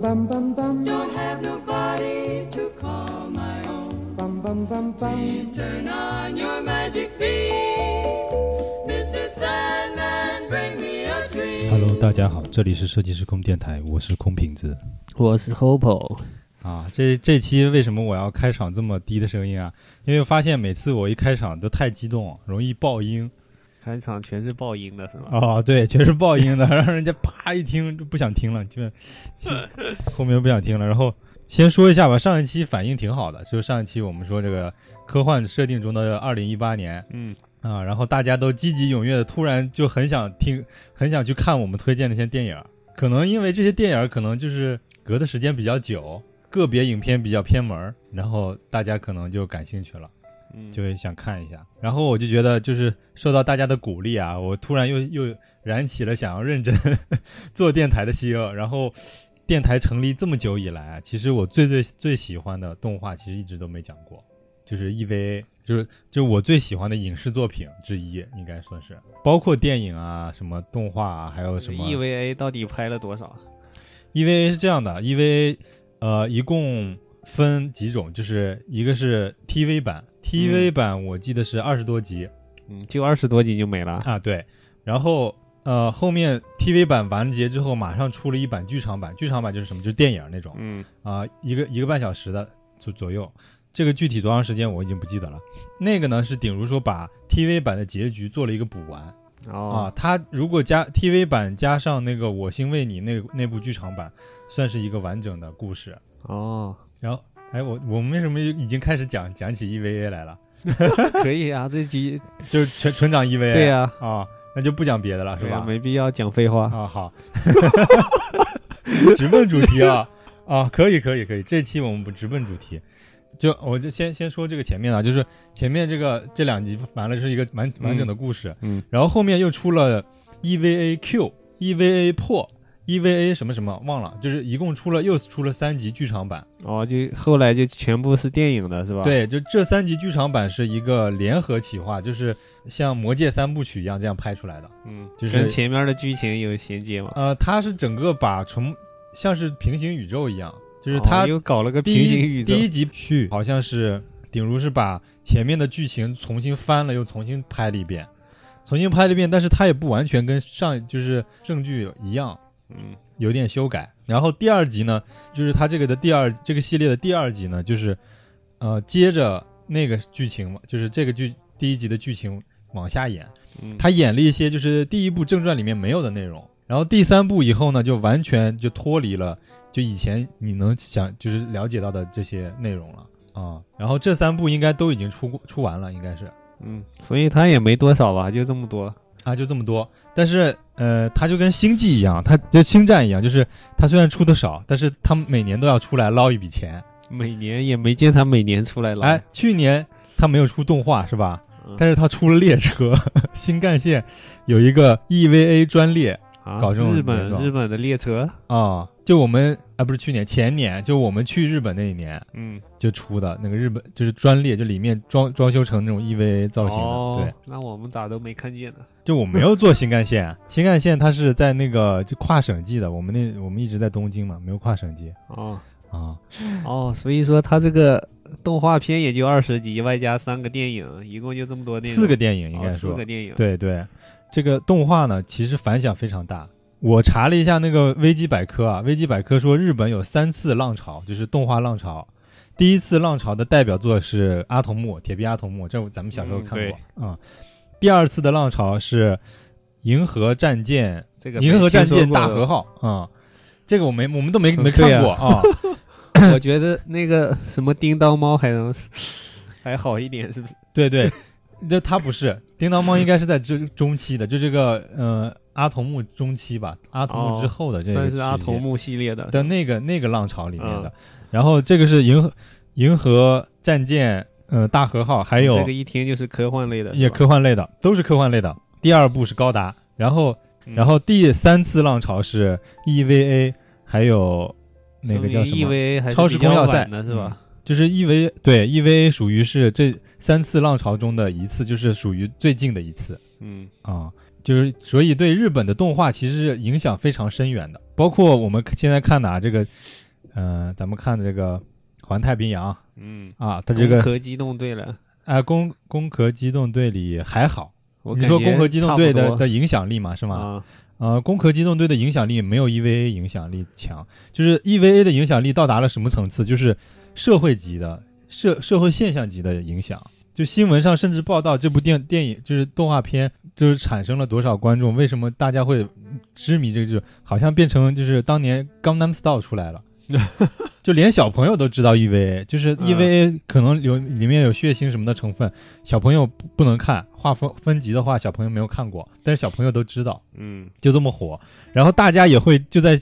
Bum bum bum bum Don't have nobody to call my own. bum bum bum bum. Please turn on your magic beam, Mr. Sandman. Bring me a dream. Hello，大家好，这里是设计师空电台，我是空瓶子我是 Hopo，啊。这这期为什么我要开场这么低的声音啊？因为发现每次我一开场都太激动，容易爆音开场全是爆音的是吗？哦。对，全是爆音的，让人家啪一听就不想听了，就 后面不想听了。然后先说一下吧，上一期反应挺好的，就上一期我们说这个科幻设定中的二零一八年，嗯，啊，然后大家都积极踊跃的，突然就很想听，很想去看我们推荐那些电影。可能因为这些电影可能就是隔的时间比较久，个别影片比较偏门，然后大家可能就感兴趣了，嗯就会想看一下。然后我就觉得，就是受到大家的鼓励啊，我突然又又燃起了想要认真 做电台的心。然后，电台成立这么久以来啊，其实我最最最喜欢的动画，其实一直都没讲过。就是 EVA，就是就是我最喜欢的影视作品之一，应该算是，包括电影啊、什么动画啊，还有什么 EVA 到底拍了多少？EVA 是这样的，EVA 呃一共分几种，就是一个是 TV 版，TV 版我记得是二十多集、嗯，就二十多集就没了。啊，对，然后呃后面 TV 版完结之后，马上出了一版剧场版，剧场版就是什么，就是电影那种。嗯，啊、一个一个半小时的左左右。这个具体多长时间我已经不记得了。那个呢是顶如说把 TV 版的结局做了一个补完，啊哦，，它如果加 TV 版加上那个《我心为你》那那部剧场版，算是一个完整的故事。哦，然后，哎，我我们为什么已经开始讲讲起 EVA 来了？可以啊，这集 就是纯纯讲 EVA。对呀啊，那就不讲别的了，是吧？没必要讲废话。啊，好，直奔主题啊啊，可以可以可以，这期我们不直奔主题。就我就先先说这个前面啊，就是前面这个这两集完了是一个完完整的故事，嗯，然后后面又出了 EVA Q、EVA 破、EVA 什么什么忘了，就是一共出了又出了三集剧场版。哦，就后来就全部是电影的是吧？，对，就这三集剧场版是一个联合企划，就是像《魔戒》三部曲一样这样拍出来的。嗯，就是跟前面的剧情有衔接吗？呃，它是整个把重像是平行宇宙一样，就是哦它又搞了个平行宇宙第一集去好像是顶如是把前面的剧情重新翻了，又重新拍了一遍，重新拍了一遍，但是它也不完全跟上就是正剧一样，嗯，有点修改。然后第二集呢，就是他这个的第二这个系列的第二集呢，就是呃接着那个剧情嘛，就是这个剧第一集的剧情往下演，嗯他演了一些就是第一部正传里面没有的内容，然后第三部以后呢，就完全就脱离了就以前你能想就是了解到的这些内容了啊、然后这三部应该都已经出过出完了，应该是嗯，所以他也没多少吧，就这么多。啊，就这么多。但是呃，它就跟星际一样，它就星战一样，就是它虽然出的少，但是它每年都要出来捞一笔钱。每年也没见他每年出来捞。哎，去年它没有出动画是吧？嗯，但是它出了列车，新干线有一个 EVA 专列。啊搞这种日本日本的列车，啊、就我们啊，不是去年前年，就我们去日本那一年嗯，就出的那个日本就是专列，就里面装装修成那种 EVA 造型的。哦对，，那我们咋都没看见呢？就我没有坐新干线，新干线它是在那个就跨省际的，我们那我们一直在东京嘛，没有跨省际哦啊。哦，所以说它这个动画片也就二十集，外加三个电影，一共就这么多电影。四个电影应哦该说，四个电影。，对对，这个动画呢其实反响非常大。我查了一下那个维基百科啊，维基百科说日本有三次浪潮，就是动画浪潮。第一次浪潮的代表作是《阿童木》，铁臂阿童木，这咱们小时候嗯看过啊、第二次的浪潮是《银河战舰这个》，银河战舰大和号啊、这个我没我们都没嗯没看过啊。我觉得那个什么叮当猫还能还好一点，是不是？对对，这它不是 叮当猫应该是在这中期的，就这个呃阿童木中期吧，阿童木之后的这个算是阿童木系列的。的那个那个浪潮里面的。嗯然后这个是银河银河战舰呃大和号，还有这个一听就是科幻类的，也科幻类的，都是科幻类的。第二部是高达，然后嗯然后第三次浪潮是 EVA，还有那个叫什么？EVA 还是超时空要塞是吧？就是 EVA 对 EVA 属于是这三次浪潮中的一次，就是属于最近的一次。嗯。啊。就是所以对日本的动画其实影响非常深远的，包括我们现在看的啊，这个，呃，咱们看的这个《环太平洋》嗯，啊，它这个攻壳机动队了，啊，攻攻壳机动队里还好，你说攻壳机动队的的影响力嘛，是吗？啊，呃，攻壳机动队的影响力没有 EVA 影响力强，就是 EVA 的影响力到达了什么层次？就是社会级的社社会现象级的影响。就新闻上甚至报道这部电电影就是动画片，就是产生了多少观众？为什么大家会痴迷这个？就好像变成就是当年《Gangnam Style》出来了，就连小朋友都知道 EVA，就是嗯 EVA 可能有里面有血腥什么的成分，小朋友不不能看，画风分级的话小朋友没有看过，但是小朋友都知道。嗯就这么火，然后大家也会就在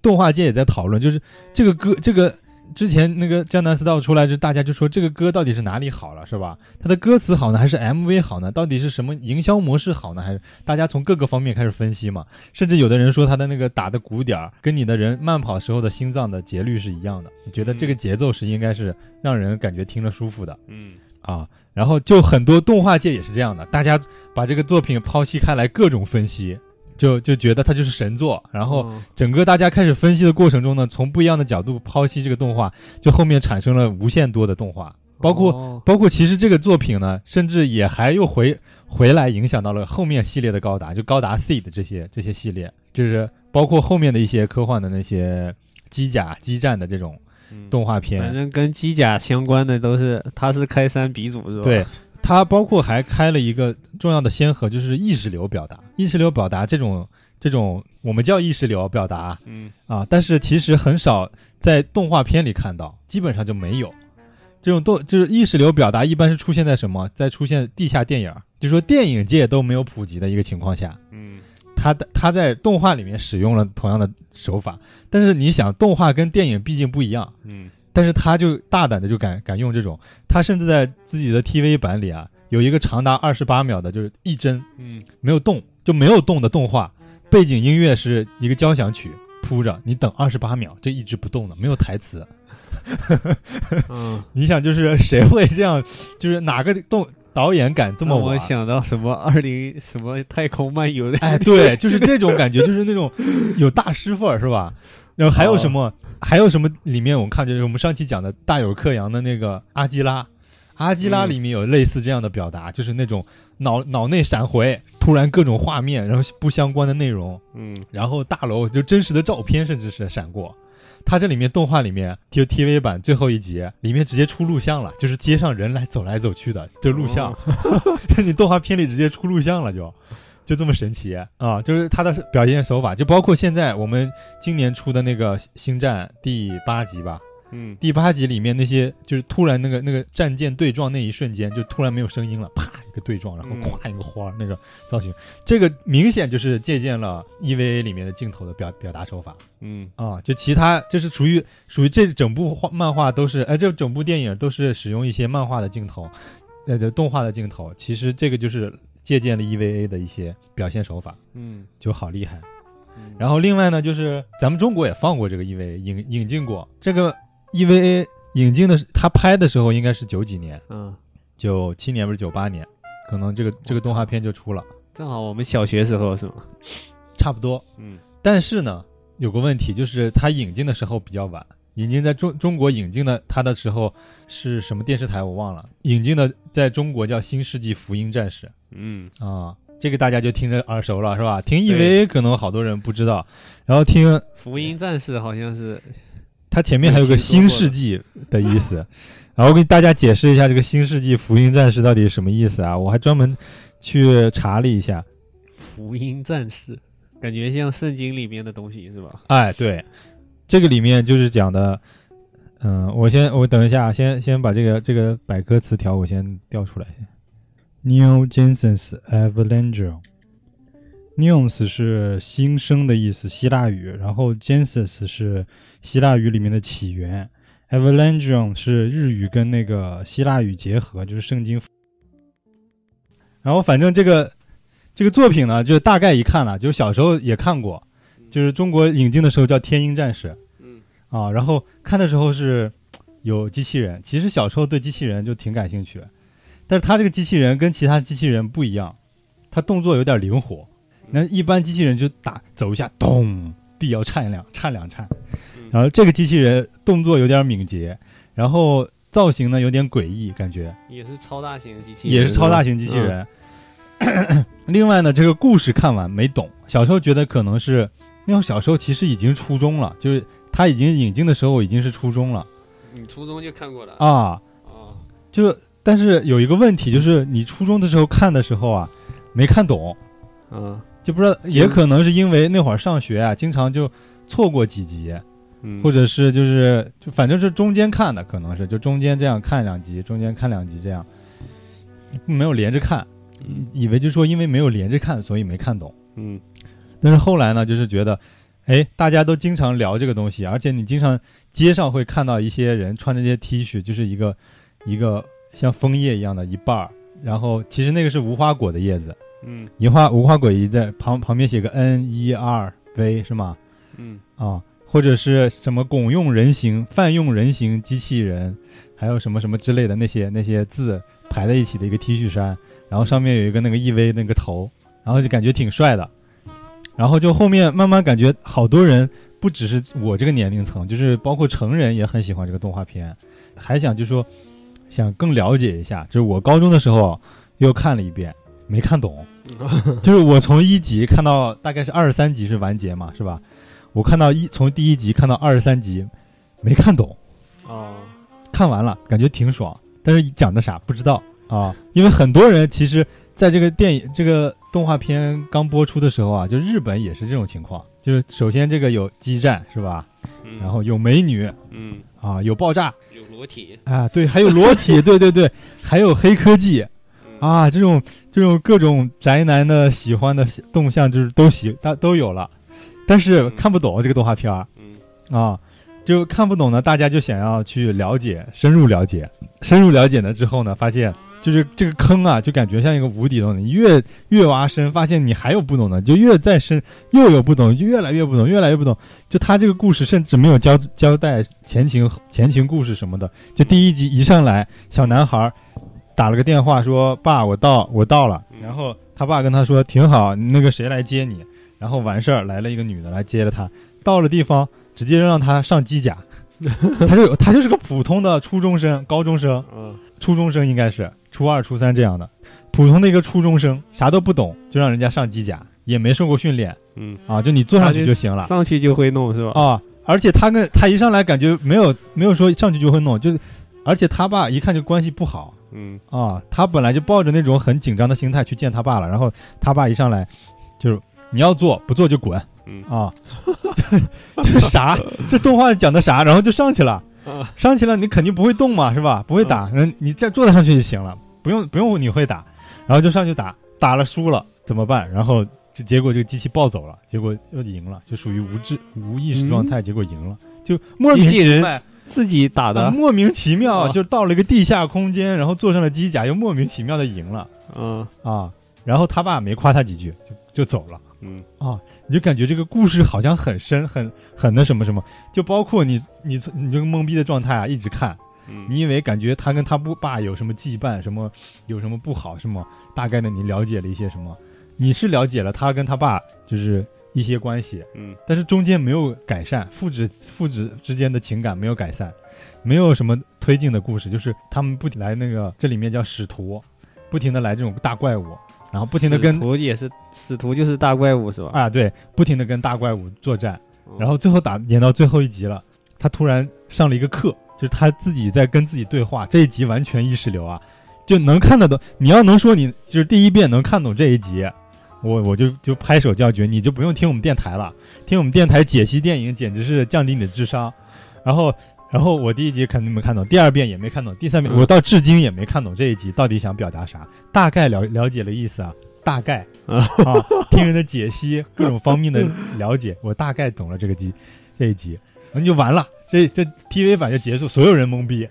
动画界也在讨论，就是这个歌，这个之前那个《江南 style》出来，就大家就说这个歌到底是哪里好了，是吧？它的歌词好呢，还是 MV 好呢？到底是什么营销模式好呢？还是大家从各个方面开始分析嘛？甚至有的人说他的那个打的鼓点儿跟你的人慢跑时候的心脏的节律是一样的，你觉得这个节奏是应该是让人感觉听着舒服的。嗯啊，然后就很多动画界也是这样的，大家把这个作品剖析开来，各种分析，就就觉得它就是神作。然后哦整个大家开始分析的过程中呢，从不一样的角度剖析这个动画，就后面产生了无限多的动画，包括、哦。包括其实这个作品呢，甚至也还又回回来影响到了后面系列的高达，就高达 C 的这些这些系列，就是包括后面的一些科幻的那些机甲、激战的这种嗯。动画片，反正跟机甲相关的都是，他是开山鼻祖是吧？对，它包括还开了一个重要的先河，就是意识流表达。意识流表达这种这种，我们叫意识流表达嗯啊，但是其实很少在动画片里看到，基本上就没有。这种动就是意识流表达，一般是出现在什么？在出现地下电影儿，就说电影界都没有普及的一个情况下，嗯它的它在动画里面使用了同样的手法，但是你想，动画跟电影毕竟不一样，嗯但是他就大胆的就敢敢用这种，他甚至在自己的 TV 版里啊，有一个长达二十八秒的，就是一帧嗯没有动就没有动的动画，背景音乐是一个交响曲铺着，你等二十八秒，这一直不动的，没有台词。嗯，你想，就是谁会这样？就是哪个动导演敢这么玩我？想到什么二零什么太空漫游的，哎，对，就是这种感觉，就是那种有大师范儿，是吧？然后还有什么？还有什么？里面我们看就是我们上期讲的大有克洋的那个阿基拉，阿基拉嗯里面有类似这样的表达，就是那种脑脑内闪回，突然各种画面，然后不相关的内容，嗯然后大楼就真实的照片，甚至是闪过。它这里面动画里面就 TV 版最后一集里面直接出录像了，就是街上人来走来走去的，就录像。哦 你动画片里直接出录像了就，就这么神奇。啊！就是他的表现手法，就包括现在我们今年出的那个《星战》第八集吧，嗯。第八集里面那些就是突然那个那个战舰对撞那一瞬间，就突然没有声音了，啪一个对撞，然后嗯。咵一个花儿那个造型，这个明显就是借鉴了 EVA 里面的镜头的表表达手法。嗯。啊。就其他就是属于属于这整部画漫画都是，哎，这整部电影都是使用一些漫画的镜头，呃，的动画的镜头，其实这个就是借鉴了 EVA 的一些表现手法，嗯，就好厉害。嗯然后另外呢，就是咱们中国也放过这个 EVA 引引进过这个 EVA 引进的是，他拍的时候应该是九几年，嗯，九七年不是九八年，可能这个这个动画片就出了，正好我们小学时候是吗？差不多。嗯但是呢，有个问题就是他引进的时候比较晚，引进在中中国引进的他的时候是什么电视台我忘了，引进的在中国叫《新世纪福音战士》嗯啊。这个大家就听着耳熟了，是吧？听对 EVA 可能好多人不知道，然后听福音战士好像是它前面还有个“新世纪”的意思，然后我给大家解释一下这个“新世纪福音战士”到底什么意思啊？我还专门去查了一下。福音战士，感觉像圣经里面的东西是吧？哎，对，这个里面就是讲的，嗯，我先我等一下，先先把这个这个百科词条我先调出来。Neo Genesis Evangelion。Neos 是新生的意思，希腊语，然后 Genesis 是希腊语里面的起源，Evangelion 是日语跟那个希腊语结合，就是圣经。然后反正这个这个作品呢，就是大概一看了，就是小时候也看过，就是中国引进的时候叫《天鹰战士》，嗯啊，然后看的时候是有机器人，其实小时候对机器人就挺感兴趣，但是它这个机器人跟其他机器人不一样，它动作有点灵活。那一般机器人就打走一下，咚，地要颤两颤两颤，嗯。然后这个机器人动作有点敏捷，然后造型呢有点诡异，感觉。也是超大型的机器人，也是超大型机器人。另外呢，这个故事看完没懂，小时候觉得可能是，因为小时候其实已经初中了，就是他已经引进的时候已经是初中了。你初中就看过了？啊，哦。就但是有一个问题就是你初中的时候看的时候啊，没看懂，嗯。就不知道，也可能是因为那会儿上学啊，经常就错过几集，嗯，或者是就是就反正是中间看的，可能是就中间这样看两集，中间看两集这样，没有连着看，嗯。以为就说因为没有连着看，所以没看懂。嗯。但是后来呢，就是觉得，哎，大家都经常聊这个东西，而且你经常街上会看到一些人穿着这些 T 恤，就是一个一个像枫叶一样的一半儿，然后其实那个是无花果的叶子，嗯一花无花果一在旁旁边写个 N 一二 V 是吗？嗯啊，或者是什么拱用人形、泛用人形机器人，还有什么什么之类的那些那些字排在一起的一个 T 恤衫，然后上面有一个那个 EV 那个头，然后就感觉挺帅的。然后就后面慢慢感觉好多人不只是我这个年龄层，就是包括成人也很喜欢这个动画片，还想就说想更了解一下。就是我高中的时候又看了一遍，没看懂。就是我从一集看到大概是二十三集是完结嘛，是吧？我看到一从第一集看到二十三集，没看懂，哦看完了感觉挺爽，但是讲的啥不知道啊。因为很多人其实在这个电影这个动画片刚播出的时候啊，就日本也是这种情况，就是首先这个有激战是吧？嗯。然后有美女嗯。啊，有爆炸。有裸体。啊，对，还有裸体，对对对，还有黑科技。嗯。啊，这种这种各种宅男的喜欢的动向就是都喜大都有了，但是嗯。看不懂这个动画片儿。嗯。啊，就看不懂呢，大家就想要去了解，深入了解，深入了解了之后呢，发现就是这个坑啊，就感觉像一个无底洞，你越越挖深，发现你还有不懂的，就越再深又有不懂，就越来越不懂，越来越不懂。就他这个故事甚至没有交交代前情前情故事什么的，就第一集一上来，小男孩打了个电话说：“爸，我到，我到了。”嗯然后他爸跟他说：“挺好，那个谁来接你？”然后完事儿来了一个女的来接了他，到了地方直接让他上机甲，他就他就是个普通的初中生、高中生、嗯初中生应该是初二、初三这样的，普通的一个初中生，啥都不懂，就让人家上机甲，也没受过训练嗯，啊，就你坐上去就行了上去就会弄是吧？啊。而且他跟他一上来感觉没有没有说上去就会弄，就是而且他爸一看就关系不好嗯啊，他本来就抱着那种很紧张的心态去见他爸了，然后他爸一上来就是你要做不做就滚嗯啊，这这啥？这动画讲的啥？然后就上去了。啊上去了，你肯定不会动嘛，是吧？不会打，嗯你再坐得上去就行了，不用不用你会打，然后就上去打，打了输了怎么办？然后就结果这个机器暴走了，结果又赢了，就属于无知无意识状态，结果赢了，就莫名其妙。自己打啊的，莫名其妙啊就到了一个地下空间，然后坐上了机甲，又莫名其妙的赢了嗯啊！然后他爸没夸他几句，就就走了。嗯你就感觉这个故事好像很深，很很那什么什么，就包括你你你这个懵逼的状态啊，一直看，嗯，你以为感觉他跟他不爸有什么羁绊，什么有什么不好，什么大概的你了解了一些什么，你是了解了他跟他爸就是一些关系，嗯。但是中间没有改善，父子父子之间的情感没有改善，没有什么推进的故事，就是他们不停来那个这里面叫使徒，不停的来这种大怪物，然后不停的跟使徒也是使徒就是大怪物是吧？啊对，不停的跟大怪物作战。嗯然后最后打演到最后一集了，他突然上了一个课，就是他自己在跟自己对话。这一集完全意识流啊，就能看得懂。你要能说你就是第一遍能看懂这一集，我我就就拍手叫绝，你就不用听我们电台了，听我们电台解析电影简直是降低你的智商。然后然后我第一集肯定没看懂，第二遍也没看懂，第三遍、嗯我到至今也没看懂这一集到底想表达啥，大概了了解了意思啊，大概啊啊，听人的解析，各种方面的了解，我大概懂了这个集这一集，那就完了，这这 TV 版就结束，所有人懵逼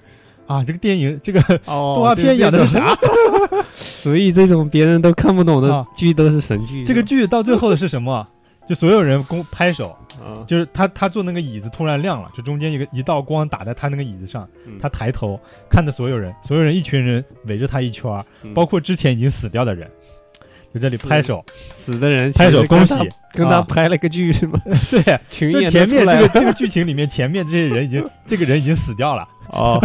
啊！这个电影这个哦 动画片演的是啥？所以这种别人都看不懂的啊剧都是神剧。这个剧到最后的是什么？就所有人公拍手，啊，就是他他坐那个椅子突然亮了，就中间一个一道光打在他那个椅子上，嗯。他抬头看着所有人，所有人一群人围着他一圈，嗯。包括之前已经死掉的人，就这里拍手，死的人拍手恭喜。跟他啊。拍了个剧是吗？对，就前面这个这个剧情里面，前面这些人已经这个人已经死掉了，哦，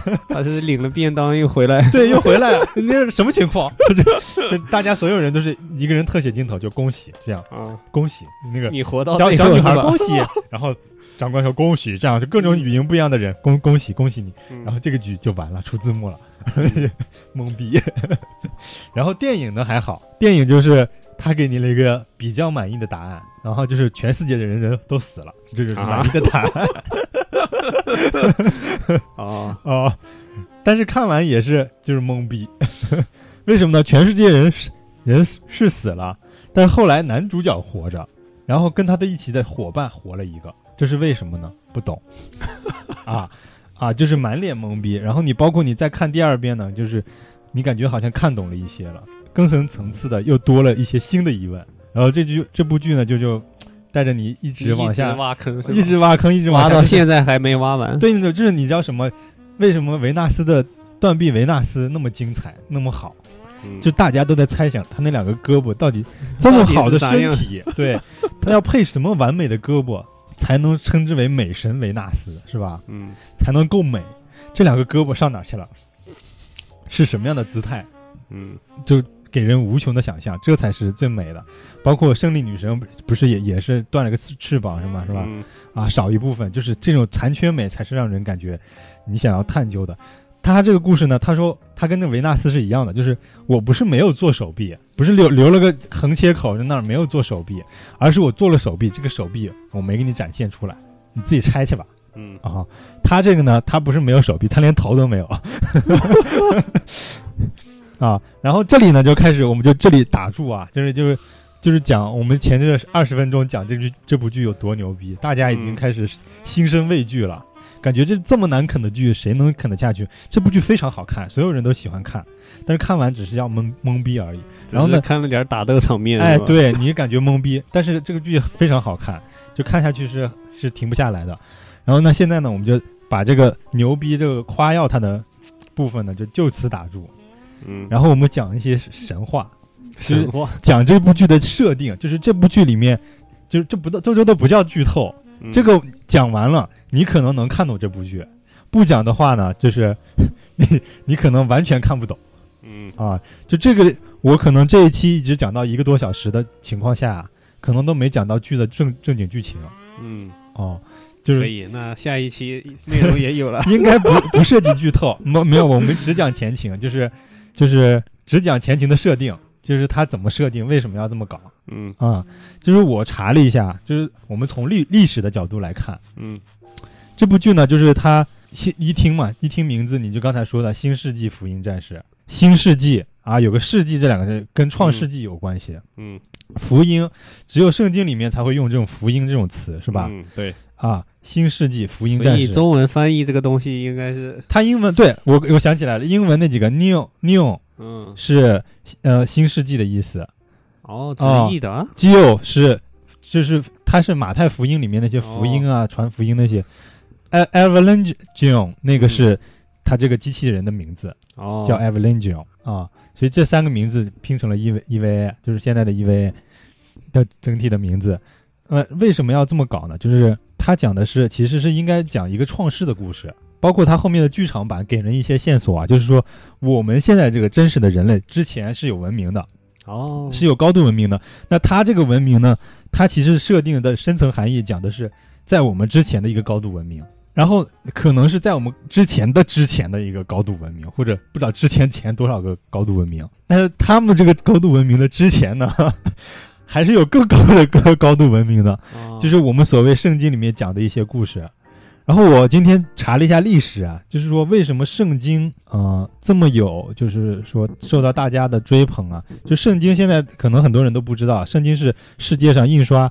他是领了便当又回来。对，又回来了，那是什么情况？就 就大家所有人都是一个人特写镜头，就恭喜这样，啊，恭喜那个你活到小小女孩恭喜，然后长官说恭喜，这样就各种语音不一样的人恭恭喜恭喜你，嗯。然后这个局就完了，出字幕了，懵逼。然后电影呢还好，电影就是他给你了一个比较满意的答案，然后就是全世界的人人都死了，这就是满意的答案 啊啊。但是看完也是就是懵逼，为什么呢？全世界人人是死了，但后来男主角活着，然后跟他的一起的伙伴活了一个，这是为什么呢？不懂 啊啊，就是满脸懵逼。然后你包括你再看第二遍呢，就是你感觉好像看懂了一些了，更深层次的又多了一些新的疑问。然后这剧这部剧呢，就就带着你一直往下，挖坑，一直挖坑，一直挖到现在还没挖完。对，那就是你知道什么？为什么维纳斯的断臂维纳斯那么精彩，那么好？嗯就大家都在猜想他那两个胳膊到底 这么好的身体，对 他要配什么完美的胳膊才能称之为美神维纳斯，是吧？嗯才能够美？这两个胳膊上哪去了？是什么样的姿态？嗯给人无穷的想象，这才是最美的。包括胜利女神不是也也是断了个翅翅膀是吗？是吧？嗯啊，少一部分，就是这种残缺美才是让人感觉你想要探究的。他这个故事呢，他说他跟那维纳斯是一样的，就是我不是没有做手臂，不是留留了个横切口在那儿没有做手臂，而是我做了手臂，这个手臂我没给你展现出来，你自己拆去吧。嗯啊，他这个呢，他不是没有手臂，他连头都没有。啊，然后这里呢就开始，我们就这里打住啊，就是就是就是讲我们前这二十分钟讲这剧这部剧有多牛逼，大家已经嗯开始心生畏惧了，感觉这这么难啃的剧谁能啃得下去？这部剧非常好看，所有人都喜欢看，但是看完只是要懵懵逼而已。然后呢看了点打斗场面。哎，对你感觉懵逼，但是这个剧非常好看，就看下去是是停不下来的。然后呢，现在呢，我们就把这个牛逼这个夸耀它的部分呢，就就此打住。嗯，然后我们讲一些神话，神话，讲这部剧的设定，就是这部剧里面，就是这不都这这都不叫剧透，嗯。这个讲完了，你可能能看懂这部剧；不讲的话呢，就是 你你可能完全看不懂。嗯。啊，就这个，我可能这一期一直讲到一个多小时的情况下，可能都没讲到剧的正正经剧情。嗯，哦，就是。可以。那下一期内容也有了。应该不不涉及剧透，没没有，我们只讲前情，就是就是只讲前情的设定，就是他怎么设定，为什么要这么搞嗯啊、就是我查了一下，就是我们从历历史的角度来看，嗯这部剧呢，就是它新一听嘛，一听名字你就刚才说的《新世纪福音战士》，新世纪啊，有个世纪这两个字跟创世纪有关系。嗯，福音，只有圣经里面才会用这种福音这种词，是吧？嗯，对。啊，新世纪福音战士，中文翻译这个东西应该是，它英文对我我想起来了，英文那几个 new new 嗯，是呃新世纪的意思。哦，直哦译的？啊，，Gio 是就是它是马太福音里面那些福音啊、传福音那些。E v a l a n g e o n 那个是它这个机器人的名字，哦，叫 Avalanche 啊，所以这三个名字拼成了 E V EVA，就是现在的 EVA 的整体的名字。呃，为什么要这么搞呢？就是他讲的是，其实是应该讲一个创世的故事，包括他后面的剧场版给人一些线索啊，就是说我们现在这个真实的人类之前是有文明的，哦，是有高度文明的。那他这个文明呢，它其实设定的深层含义讲的是在我们之前的一个高度文明。然后可能是在我们之前的之前的一个高度文明，或者不知道之前前多少个高度文明，但是他们这个高度文明的之前呢，还是有更高的高高度文明的，哦就是我们所谓圣经里面讲的一些故事。然后我今天查了一下历史啊，就是说为什么圣经呃这么有，就是说受到大家的追捧啊？就圣经现在可能很多人都不知道，圣经是世界上印刷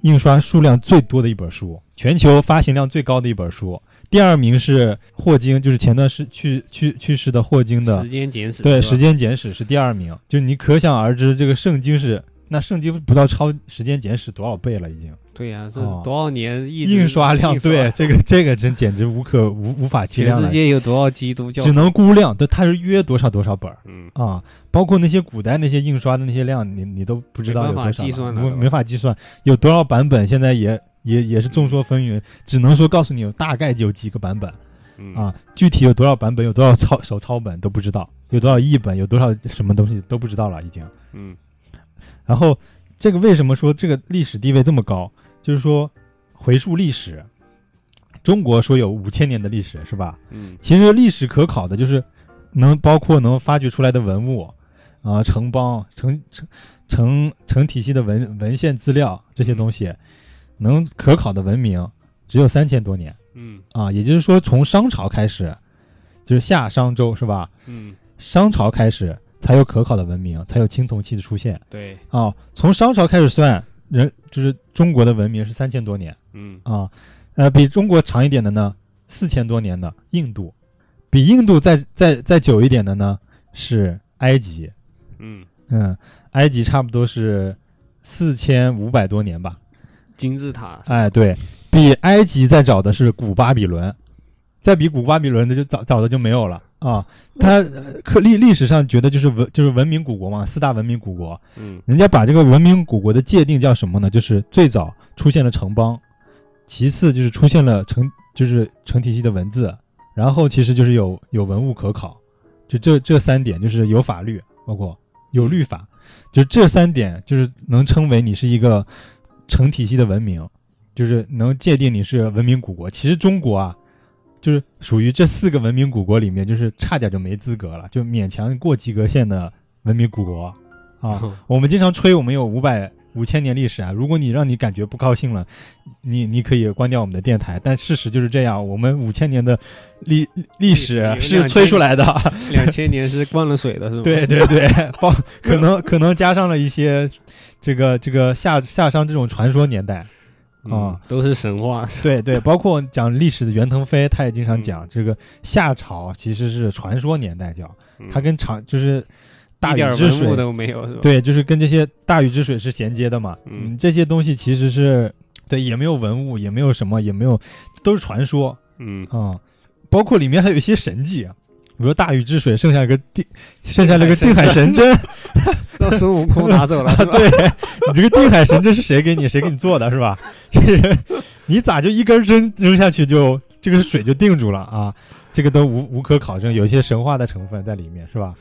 印刷数量最多的一本书，全球发行量最高的一本书。第二名是霍金，就是前段时去去去世的霍金的时间简史对，《时间简史》是第二名，就你可想而知，这个圣经是那圣经不知道超《时间简史》多少倍了，已经对呀、这哦多少年一直印刷量，对 这个这个真简直无可无无法计全世界有多少基督教？只能估量，对，它是约多少多少本儿嗯，啊，包括那些古代那些印刷的那些量，你你都不知道有没法多少了，计算没没法计算有多少版本，现在也也也是众说纷纭，只能说告诉你有大概有几个版本。嗯啊，具体有多少版本，有多少抄手抄本都不知道，有多少译本，有多少什么东西都不知道了已经。嗯然后这个为什么说这个历史地位这么高？就是说回溯历史，中国说有五千年的历史是吧？嗯其实历史可考的就是能包括能发掘出来的文物啊、城邦、城城城城体系的文文献资料这些东西，能可考的文明只有三千多年。嗯啊，也就是说从商朝开始，就是夏商周是吧？嗯，商朝开始才有可考的文明，才有青铜器的出现。对，啊。从商朝开始算，人就是中国的文明是三千多年。嗯。啊，呃，比中国长一点的呢，四千多年的印度，比印度再再再久一点的呢是埃及，嗯，嗯，埃及差不多是四千五百多年吧。金字塔，哎，对比埃及再早的是古巴比伦，再比古巴比伦的就早早的就没有了啊。它呃可历历史上觉得就是文就是文明古国嘛，四大文明古国，嗯人家把这个文明古国的界定叫什么呢？就是最早出现了城邦，其次就是出现了成就是成体系的文字，然后其实就是有有文物可考，就这这三点就是有法律，包括有律法，就这三点就是能称为你是一个成体系的文明，就是能界定你是文明古国。其实中国啊，就是属于这四个文明古国里面，就是差点就没资格了，就勉强过及格线的文明古国啊。我们经常吹我们有五百五千年历史啊，如果你让你感觉不高兴了，你你可以关掉我们的电台。但事实就是这样，我们五千年的历历史是吹出来的。两千年是灌了水的是吗？对对对，包 可能可能加上了一些这个这个夏夏商这种传说年代。嗯啊，都是神话，对对，包括讲历史的袁腾飞，他也经常讲、这个夏朝其实是传说年代叫，嗯。它跟长就是大禹治水文物都没有是吧？，对，就是跟这些大禹治水是衔接的嘛。嗯。这些东西其实是对，也没有文物，也没有什么，也没有，都是传说。嗯，啊、包括里面还有一些神迹，啊比如大禹治水，剩下一个定，剩下了个定海神针。让孙悟空拿走了？对你这个定海神针是谁给你？谁给你做的是吧？这人你咋就一根针扔下去就这个水就定住了啊？这个都无无可考证，有一些神话的成分在里面是吧？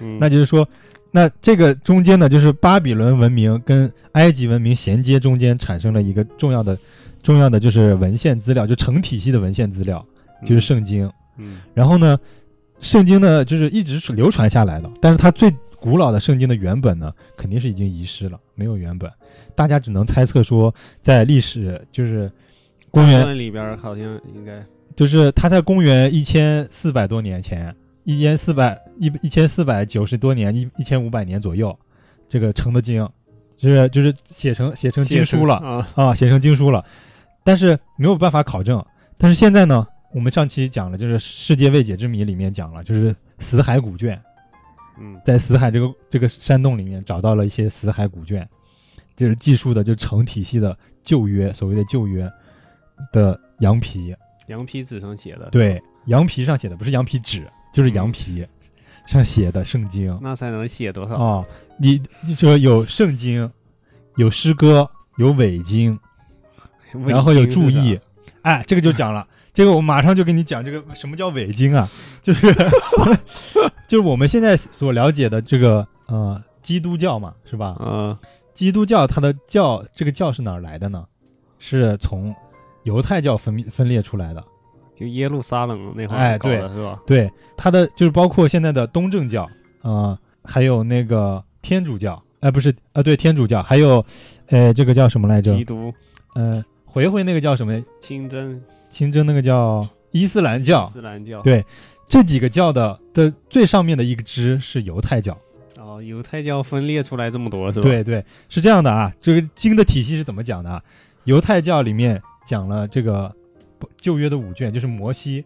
嗯那就是说，那这个中间呢，就是巴比伦文明跟埃及文明衔接中间产生了一个重要的、重要的就是文献资料，就成体系的文献资料，就是圣经。嗯然后呢，圣经呢就是一直是流传下来的，但是它最古老的圣经的原本呢，肯定是已经遗失了，没有原本，大家只能猜测说，在历史就是公元，里边好像应该就是他在公元一千四百多年前，一千四百一一千四百九十多年，一一千五百年左右，这个成的经，就是就是写成写成经书了。啊，啊，写成经书了，但是没有办法考证。但是现在呢，我们上期讲了，就是《世界未解之谜》里面讲了，就是死海古卷，嗯。在死海这个这个山洞里面找到了一些死海古卷，就是记述的就成体系的旧约，所谓的旧约的羊皮，羊皮纸上写的，对，羊皮上写的不是羊皮纸，就是羊皮上写的圣经。那才能写多少？啊。你你说有圣经，有诗歌，有伪经，伪然后有注意，哎，这个就讲了，这个我马上就跟你讲这个什么叫伪经啊，就是就是我们现在所了解的这个呃基督教嘛，是吧？嗯，基督教它的教这个教是哪儿来的呢？是从犹太教分分裂出来的。就耶路撒冷那块哎对儿搞的是吧？对，它的就是包括现在的东正教，呃，还有那个天主教，哎、不是，呃，对，天主教，还有，呃，这个叫什么来着？基督，呃，回回那个叫什么？清真清真那个叫伊斯兰教伊。斯兰教，对，这几个教的的最上面的一个支是犹太教。哦，犹太教分裂出来这么多是吧？，对对，是这样的啊。这个经的体系是怎么讲的啊？犹太教里面讲了这个不旧约的五卷，就是摩西，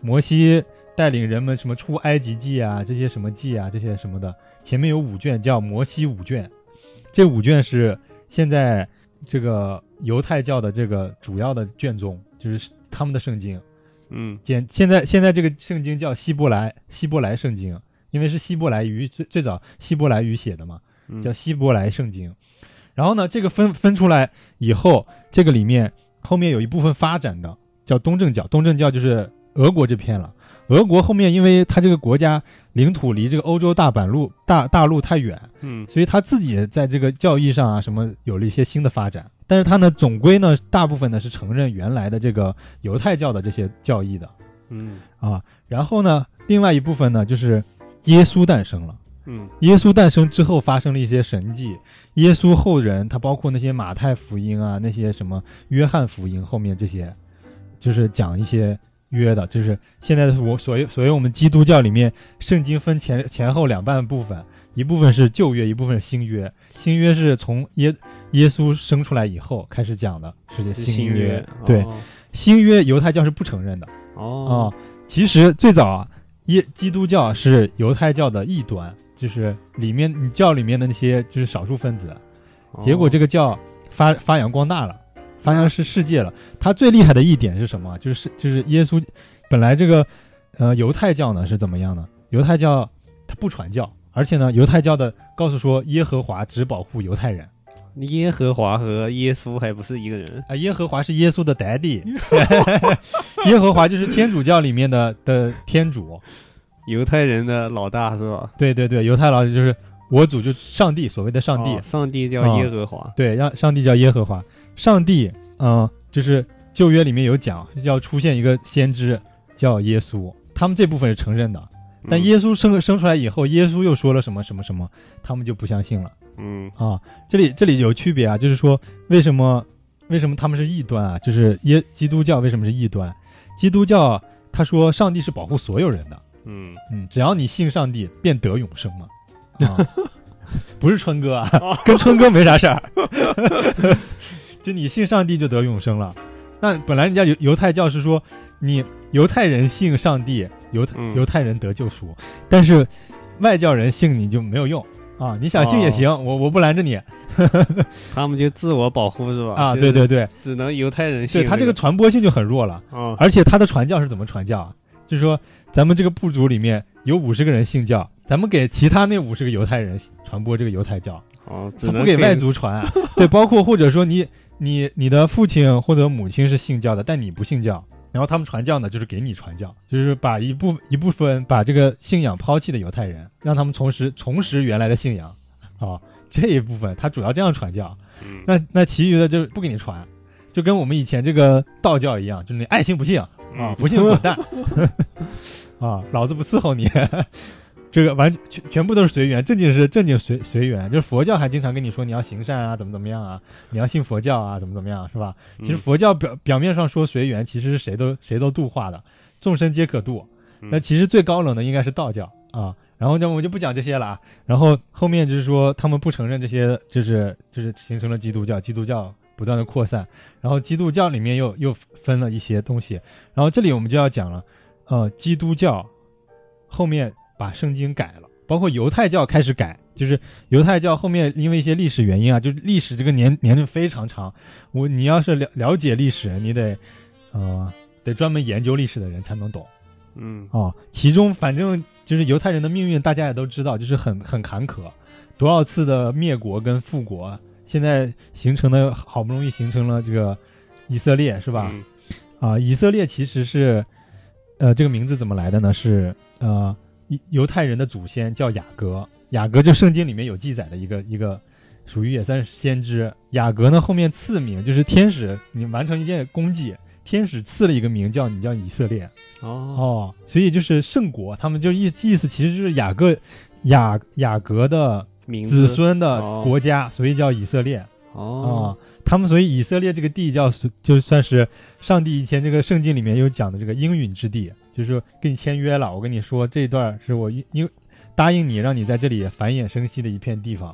摩西带领人们什么出埃及记啊，这些什么记啊，这些什么的，前面有五卷叫摩西五卷，这五卷是现在这个犹太教的这个主要的卷宗，就是他们的圣经。嗯简现在现在这个圣经叫希伯来希伯来圣经，因为是希伯来语最最早希伯来语写的嘛。嗯，叫希伯来圣经。然后呢，这个分分出来以后，这个里面后面有一部分发展的叫东正教，东正教就是俄国这片了。俄国后面因为它这个国家领土离这个欧洲大板路大大陆太远，嗯所以他自己在这个教义上啊什么有了一些新的发展。但是他呢，总归呢，大部分呢是承认原来的这个犹太教的这些教义的嗯啊。然后呢，另外一部分呢就是耶稣诞生了。嗯耶稣诞生之后发生了一些神迹，耶稣后人他包括那些马太福音啊，那些什么约翰福音后面这些，就是讲一些约的，就是现在的我所谓所谓我们基督教里面圣经分前前后两半部分，一部分是旧约，一部分是新约。新约是从耶耶稣生出来以后开始讲的，是是新约约。，对，哦新约犹太教是不承认的哦、哦，其实最早啊，耶基督教是犹太教的异端，就是里面你教里面的那些就是少数分子，结果这个个教发发扬光大了，发现是世界了。他最厉害的一点是什么？就是就是耶稣本来这个呃犹太教呢是怎么样呢？犹太教他不传教，而且呢犹太教的告诉说耶和华只保护犹太人耶和华和耶稣还不是一个人，啊，耶和华是耶稣的 daddy，耶和华就是天主教里面的的天主。犹太人的老大是吧？对对对，犹太老就是我主，就是上帝，所谓的上帝。哦上帝叫哦耶和华，对，让上帝叫耶和华，上帝，嗯、就是旧约里面有讲要出现一个先知叫耶稣，他们这部分是承认的，但嗯耶稣生生出来以后，耶稣又说了什么什么什么，他们就不相信了嗯啊。这里这里有区别啊，就是说为什么为什么他们是异端啊？就是耶基督教为什么是异端？基督教他说上帝是保护所有人的，嗯嗯，只要你信上帝，便得永生嘛。啊，不是春哥啊，跟春哥没啥事儿。就你信上帝就得永生了。那本来人家犹犹太教是说，你犹太人信上帝，犹太嗯犹太人得救赎，但是外教人信你就没有用啊。你想信也行，我我不拦着你 他们就自我保护是吧？啊。对对对，只能犹太人信对他这个传播性就很弱了。哦而且他的传教是怎么传教啊？就是说，咱们这个部族里面有五十个人信教，咱们给其他那五十个犹太人传播这个犹太教，哦，只能他不给外族传、啊。对，包括或者说你你你的父亲或者母亲是信教的，但你不信教，然后他们传教呢，就是给你传教，就是把一部一部分把这个信仰抛弃的犹太人，让他们重拾重拾原来的信仰啊。这一部分他主要这样传教，嗯那那其余的就不给你传，就跟我们以前这个道教一样，就是你爱信不信啊，嗯不信滚蛋啊，老子不伺候你。这个完全全部都是随缘，正经是正经随随缘，就是佛教还经常跟你说你要行善啊，怎么怎么样啊，你要信佛教啊，怎么怎么样，是吧？其实嗯佛教表表面上说随缘，其实是谁都谁都度化的，众生皆可度。嗯那其实最高冷的应该是道教啊。然后呢，我们就不讲这些了啊。然后后面就是说他们不承认这些，就是就是形成了基督教，基督教不断的扩散。然后基督教里面又又分了一些东西。然后这里我们就要讲了，呃，基督教后面把圣经改了，包括犹太教开始改，就是犹太教后面因为一些历史原因啊，就是历史这个年年龄非常长，我你要是了了解历史，你得呃得专门研究历史的人才能懂嗯哦。其中反正就是犹太人的命运，大家也都知道，就是很很坎坷，多少次的灭国跟复国，现在形成的好不容易形成了这个以色列，是吧？嗯啊，以色列其实是，呃，这个名字怎么来的呢？是呃，犹犹太人的祖先叫雅各，雅各就圣经里面有记载的一个一个，属于也算是先知。雅各呢后面赐名就是天使，你完成一件功绩，天使赐了一个名叫你叫以色列哦哦，所以就是圣国，他们就意意思其实就是雅各雅雅各的子孙的哦国家，所以叫以色列。啊、哦他们所以以色列这个地叫就算是上帝以前这个圣经里面有讲的这个应允之地，就是说跟你签约了，我跟你说这一段是我应答应你，让你在这里繁衍生息的一片地方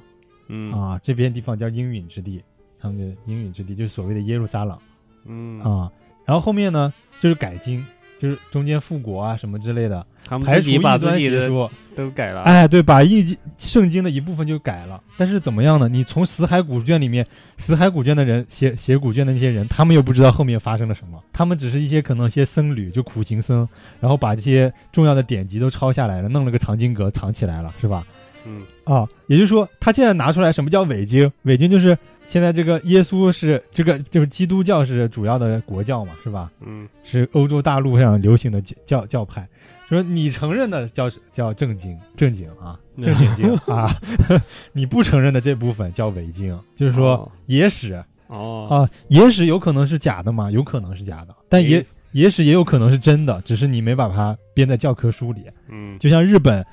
嗯啊，这片地方叫应允之地，他们的应允之地就是所谓的耶路撒冷嗯，啊。然后后面呢就是改经，就是中间复国啊什么之类的，他们排除异自己把自端己的邪说。都改了。哎，对，把印记圣经的一部分就改了，但是怎么样呢？你从死海古卷里面，死海古卷的人写写古卷的那些人，他们又不知道后面发生了什么，他们只是一些可能一些僧侣，就苦行僧，然后把这些重要的典籍都抄下来了，弄了个藏经阁藏起来了，是吧？嗯啊，也就是说，他现在拿出来什么叫伪经？伪经就是现在这个耶稣是这个就是基督教是主要的国教嘛，是吧？嗯。是欧洲大陆上流行的教教教派。说你承认的叫叫正经正经啊，正经经啊，你不承认的这部分叫伪经，就是说哦。野史。哦。啊，野史有可能是假的嘛，有可能是假的，但野野野史也有可能是真的，只是你没把它编在教科书里。嗯。就像日本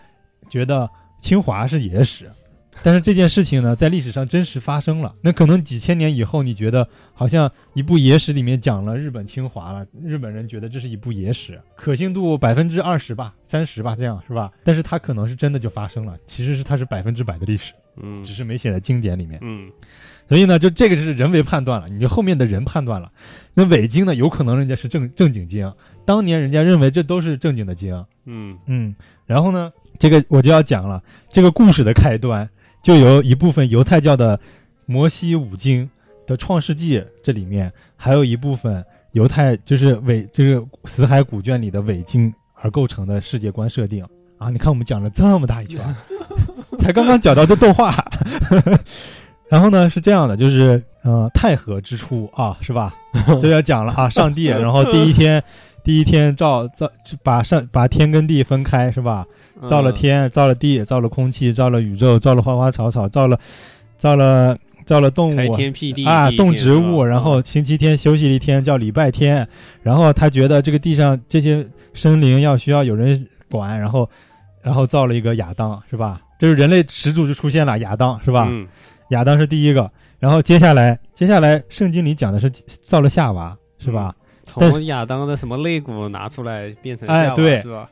觉得清华是野史，但是这件事情呢，在历史上真实发生了。那可能几千年以后，你觉得好像一部野史里面讲了日本侵华了，日本人觉得这是一部野史，可信度百分之二十吧、三十吧，这样是吧？但是它可能是真的就发生了，其实是它是百分之百的历史，嗯只是没写在经典里面。嗯所以呢，就这个就是人为判断了，你就后面的人判断了。那伪经呢，有可能人家是正正经经，当年人家认为这都是正经的经，嗯嗯，然后呢，这个我就要讲了，这个故事的开端就由一部分犹太教的摩西五经的创世纪这里面，还有一部分犹太就是伪就是死海古卷里的伪经而构成的世界观设定啊。你看我们讲了这么大一圈，才刚刚讲到这动画。然后呢是这样的，就是呃太和之初啊，是吧？这要讲了啊，上帝，然后第一天，第一天造造把上把天跟地分开，是吧？嗯造了天，造了地，造了空气，造了宇宙，造了花花草草，造了造了造了动开物天辟地啊，动植物，然后星期天休息了一天叫礼拜天，然后他觉得这个地上这些生灵要需要有人管，然后然后造了一个亚当，是吧？就是人类始祖就出现了亚当，是吧？嗯亚当是第一个，然后接下来接下来圣经里讲的是造了夏娃，是吧？但从亚当的什么肋骨拿出来变成哎对是吧？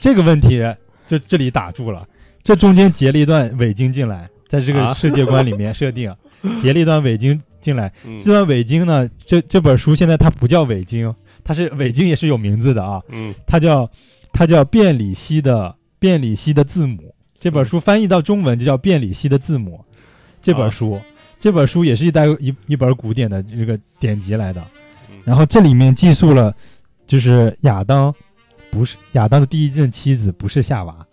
这个问题就这里打住了，这中间截了一段伪经进来，在这个啊世界观里面设定，截了一段伪经进来。嗯这段伪经呢，这这本书现在它不叫伪经，它是伪经也是有名字的啊，嗯它叫它叫变里希的变里希的字母。这本书翻译到中文就叫变里希的字母。这本书，这本书也是一代一一本古典的这个典籍来的嗯。然后这里面记述了，就是亚当不是亚当的第一任妻子不是夏娃，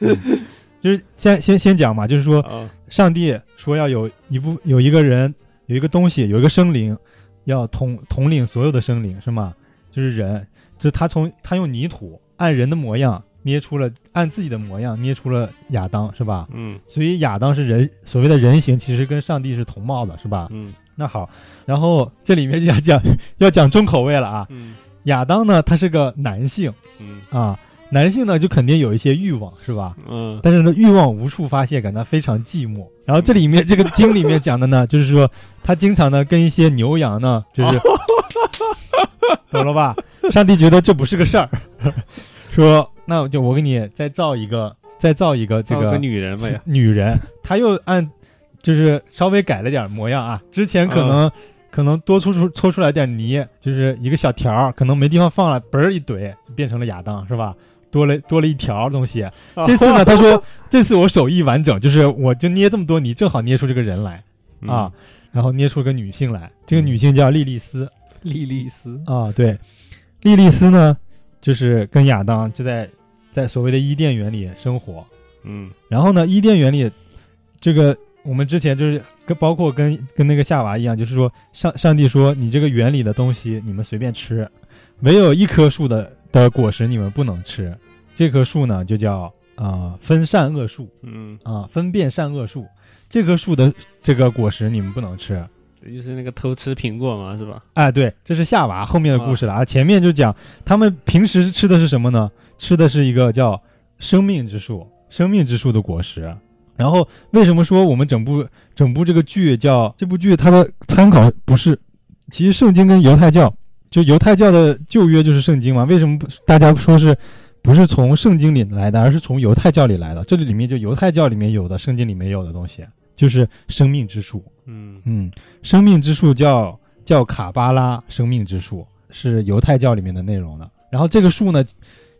嗯 就是先先先讲嘛，就是说哦上帝说要有一部有一个人有一个东西有一个生灵，要统统领所有的生灵是吗？就是人，就是他从他用泥土按人的模样捏出了按自己的模样捏出了亚当是吧？嗯所以亚当是人所谓的人形，其实跟上帝是同貌的是吧？嗯那好，然后这里面就要讲要讲重口味了啊。嗯亚当呢，他是个男性。嗯。啊，男性呢就肯定有一些欲望是吧？嗯。但是呢，欲望无处发泄，感到非常寂寞。然后这里面这个经里面讲的呢，就是说他经常呢跟一些牛羊呢，就是 懂了吧？上帝觉得这不是个事儿，说那我就我给你再造一个，再造一个这个个女人呗，女人，他又按就是稍微改了点模样啊，之前可能、可能多抽出搓出来点泥，就是一个小条儿，可能没地方放了，嘣儿一怼变成了亚当，是吧？多了多了一条东西。这次呢，他说 这次我手艺完整，就是我就捏这么多泥，正好捏出这个人来。啊，然后捏出个女性来，这个女性叫莉莉丝。莉莉丝。啊，对，莉莉丝呢，就是跟亚当就在在所谓的伊甸园里生活，嗯。然后呢，伊甸园里，这个我们之前就是跟包括跟跟那个夏娃一样，就是说上上帝说你这个园里的东西你们随便吃，唯有一棵树的的果实你们不能吃，这棵树呢就叫啊、分善恶树嗯，啊、分辨善恶树，这棵树的这个果实你们不能吃。就是那个偷吃苹果嘛，是吧？哎，对，这是夏娃后面的故事了啊。前面就讲他们平时吃的是什么呢？吃的是一个叫生命之树，生命之树的果实。然后为什么说我们整部整部这个剧叫这部剧它的参考不是，其实圣经跟犹太教，就犹太教的旧约就是圣经嘛？为什么不大家说是不是从圣经里来的，而是从犹太教里来的？这里里面就犹太教里面有的，圣经里没有的东西，就是生命之树。嗯嗯，生命之树叫叫卡巴拉生命之树，是犹太教里面的内容的。然后这个树呢，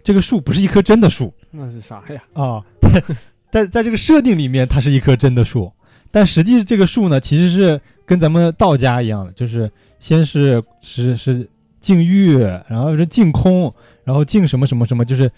这个树不是一棵真的树那是啥呀？啊，在在这个设定里面，它是一棵真的树，但实际这个树呢，其实是跟咱们道家一样的，就是先是是是净欲，然后是净空，然后净什么什么什么，就是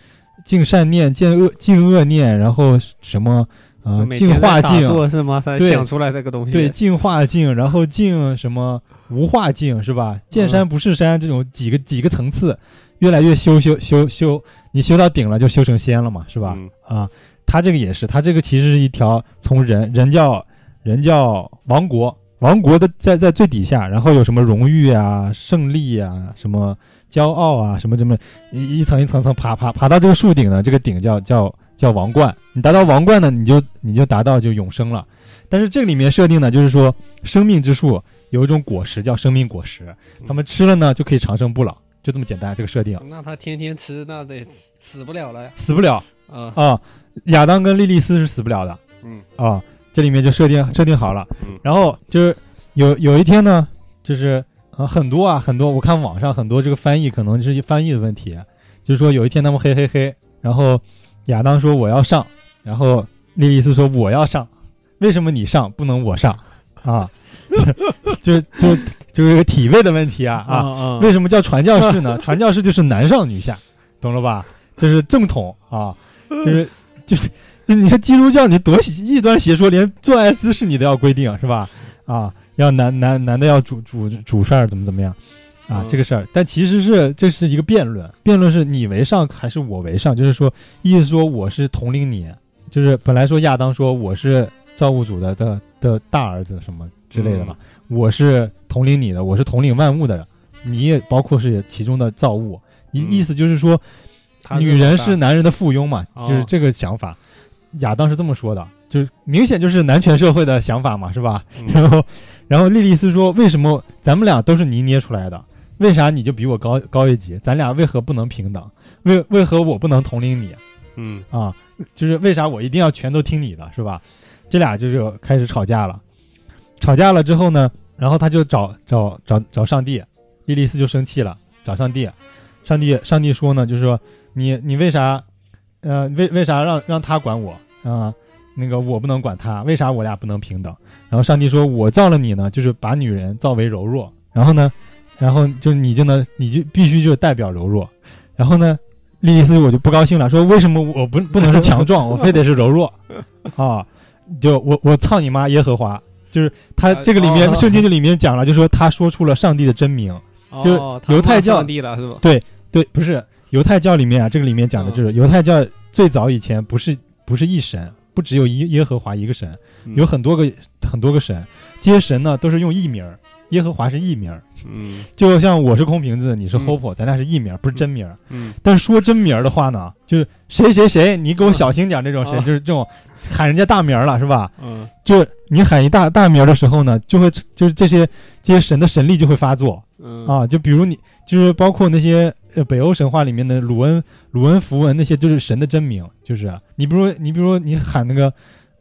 净善念、净恶净恶念，然后什么啊净化境，坐是吗？想出来这个东西。对，净化境，然后净什么无化境是吧？见山不是山这种几个几个层次，越来越修修修修，你修到顶了就修成仙了嘛，是吧？嗯啊，他这个也是，他这个其实是一条从人人叫人叫王国，王国的在在最底下，然后有什么荣誉啊、胜利啊、什么骄傲啊、什么什么一一层一层层爬爬爬到这个树顶呢，这个顶叫叫叫王冠。你达到王冠呢，你就你就达到就永生了。但是这里面设定呢，就是说生命之树有一种果实叫生命果实，他们吃了呢就可以长生不老，就这么简单。这个设定那他天天吃，那得死不了了呀。死不了啊，啊。亚当跟莉莉丝是死不了的嗯啊，这里面就设定设定好了。嗯然后就是有有一天呢，就是呃很多啊很多，我看网上很多这个翻译可能是翻译的问题，就是说有一天他们嘿嘿嘿，然后亚当说我要上，然后莉莉丝说我要上，为什么你上不能我上啊？就就就是一个体位的问题啊啊！啊为什么叫传教士呢？传教士就是男上女下，懂了吧？就是正统啊，就是就是就你说基督教你多异端邪说，连做爱姿势你都要规定是吧？啊，要男男男的要主主主事儿怎么怎么样啊？嗯这个事儿，但其实是这是一个辩论，辩论是你为上还是我为上？就是说，意思说我是统领你，就是本来说亚当说我是造物主的的的大儿子什么之类的嘛，我是统领你的，我是统领万物的，你也包括是其中的造物。意嗯意思就是说，他女人是男人的附庸嘛，哦就是这个想法。亚当是这么说的，就是明显就是男权社会的想法嘛，是吧？嗯 然后，然后莉莉丝说：“为什么咱们俩都是泥捏出来的？为啥你就比我高高一级？咱俩为何不能平等？为为何我不能统领你嗯啊？就是为啥我一定要全都听你的，是吧？”这俩就是开始吵架了。吵架了之后呢，然后他就找找找找上帝，莉莉丝就生气了，找上帝。上帝上帝说呢，就是说你你为啥，呃，为为啥让让他管我啊、那个我不能管他，为啥我俩不能平等？然后上帝说，我造了你呢，就是把女人造为柔弱，然后呢，然后就你就能你就必须就代表柔弱，然后呢，莉莉丝我就不高兴了，说为什么我不不能是强壮，我非得是柔弱啊？就我我操你妈耶和华！就是他这个里面哦圣经就里面讲了，就说他说出了上帝的真名，就犹太教骂上帝了是吧？对，不是犹太教里面啊，这个里面讲的就是犹太教最早以前不是不是一神，不只有耶耶和华一个神，嗯。有很多个很多个神，这些神呢都是用艺名儿，耶和华是艺名儿，嗯。就像我是空瓶子，你是嗯。Hopo，、咱俩是艺名儿，不是真名儿。嗯。但是说真名儿的话呢，就是谁谁谁，你给我小心点儿这种神，啊。就是这种喊人家大名儿了，是吧？嗯。就你喊一大大名儿的时候呢，就会就是这些这些神的神力就会发作，嗯。啊，就比如你，就是包括那些呃北欧神话里面的鲁恩、鲁恩符文那些，就是神的真名，就是啊你比如说你比如说你喊那个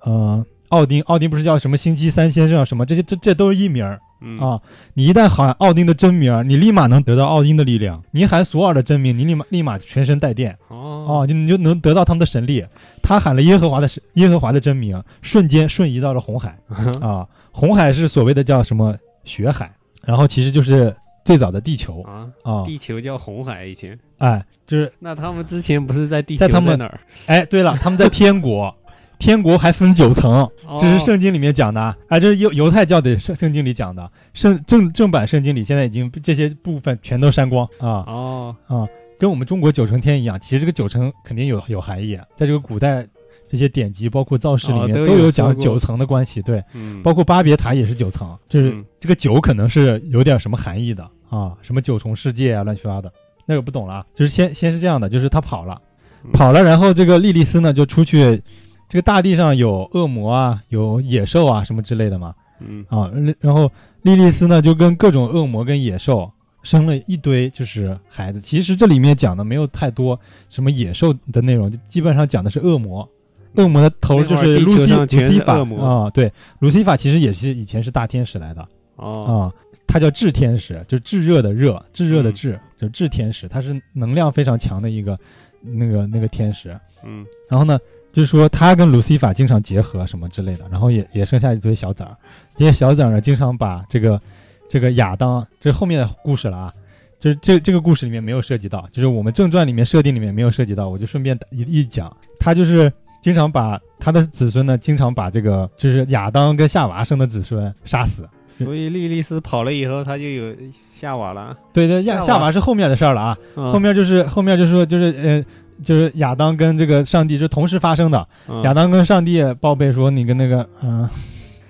呃奥丁，奥丁不是叫什么星期三先生啊什么这些，这这都是艺名儿嗯啊。你一旦喊奥丁的真名，你立马能得到奥丁的力量；你喊索尔的真名，你立马立马全身带电啊，哦你你就能得到他们的神力。他喊了耶和华的神耶和华的真名，瞬间瞬移到了红海。啊，红海是所谓的叫什么血海，然后其实就是最早的地球。啊，啊，地球叫红海以前，哎，就是那他们之前不是在地球在他们哪儿？哎，对了，他们在天国，天国还分九层，这是哦圣经里面讲的。啊，哎，这是犹犹太教的圣圣经里讲的，圣正正版圣经里现在已经这些部分全都删光。啊。哦。啊，跟我们中国九层天一样，其实这个九层肯定有有含义，啊，在这个古代这些典籍包括造式里面哦都都有讲九层的关系，对。嗯包括巴别塔也是九层，就是嗯这个九可能是有点什么含义的啊，什么九重世界啊，乱七八糟的，那个不懂了啊。就是先先是这样的，就是他跑了，嗯跑了，然后这个莉莉丝呢就出去，这个大地上有恶魔啊，有野兽啊什么之类的嘛嗯啊，然后莉莉丝呢就跟各种恶魔跟野兽生了一堆就是孩子。其实这里面讲的没有太多什么野兽的内容，就基本上讲的是恶魔。恶魔的头就是路西路上全是西法。啊，对，路西法其实也是以前是大天使来的。哦，啊，他叫炽天使，就炙热的热，炙热的嗯。炙，就炽天使，他是能量非常强的一个那个那个天使。嗯。然后呢，就是说他跟路西法经常结合什么之类的，然后也也生下一堆小崽儿。这些小崽儿呢，经常把这个这个亚当，这后面的故事了啊。就是这这个故事里面没有涉及到，就是我们正传里面设定里面没有涉及到，我就顺便一一讲，他就是经常把他的子孙呢，经常把这个就是亚当跟夏娃生的子孙杀死。所以莉莉丝跑了以后，他就有夏娃了。对对，亚夏娃夏娃是后面的事儿了啊，嗯后面就是后面就是说就是呃就是亚当跟这个上帝是同时发生的，嗯亚当跟上帝报备说：“你跟那个，嗯、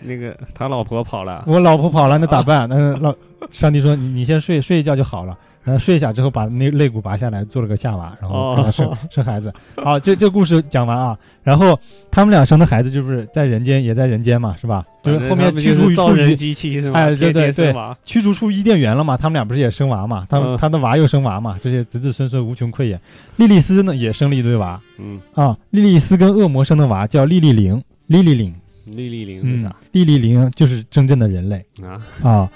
那个他老婆跑了，我老婆跑了，那咋办？”那老上帝说：“你你先睡睡一觉就好了。”然后睡一下之后，把那肋骨拔下来，做了个夏娃，然后让他生、哦生孩子。好，这这故事讲完啊。然后他们俩生的孩子就是在人间，也在人间嘛，是吧？就是后面驱逐出人机器是吧？哎对对对驱逐出伊甸园了嘛？他们俩不是也生娃嘛？他、嗯他的娃又生娃嘛？这些子子孙孙无穷匮也。莉莉丝呢也生了一堆娃嗯，啊。莉莉丝跟恶魔生的娃叫莉莉灵，莉莉灵。莉莉灵是嗯啥？，莉莉灵就是真正的人类啊？啊。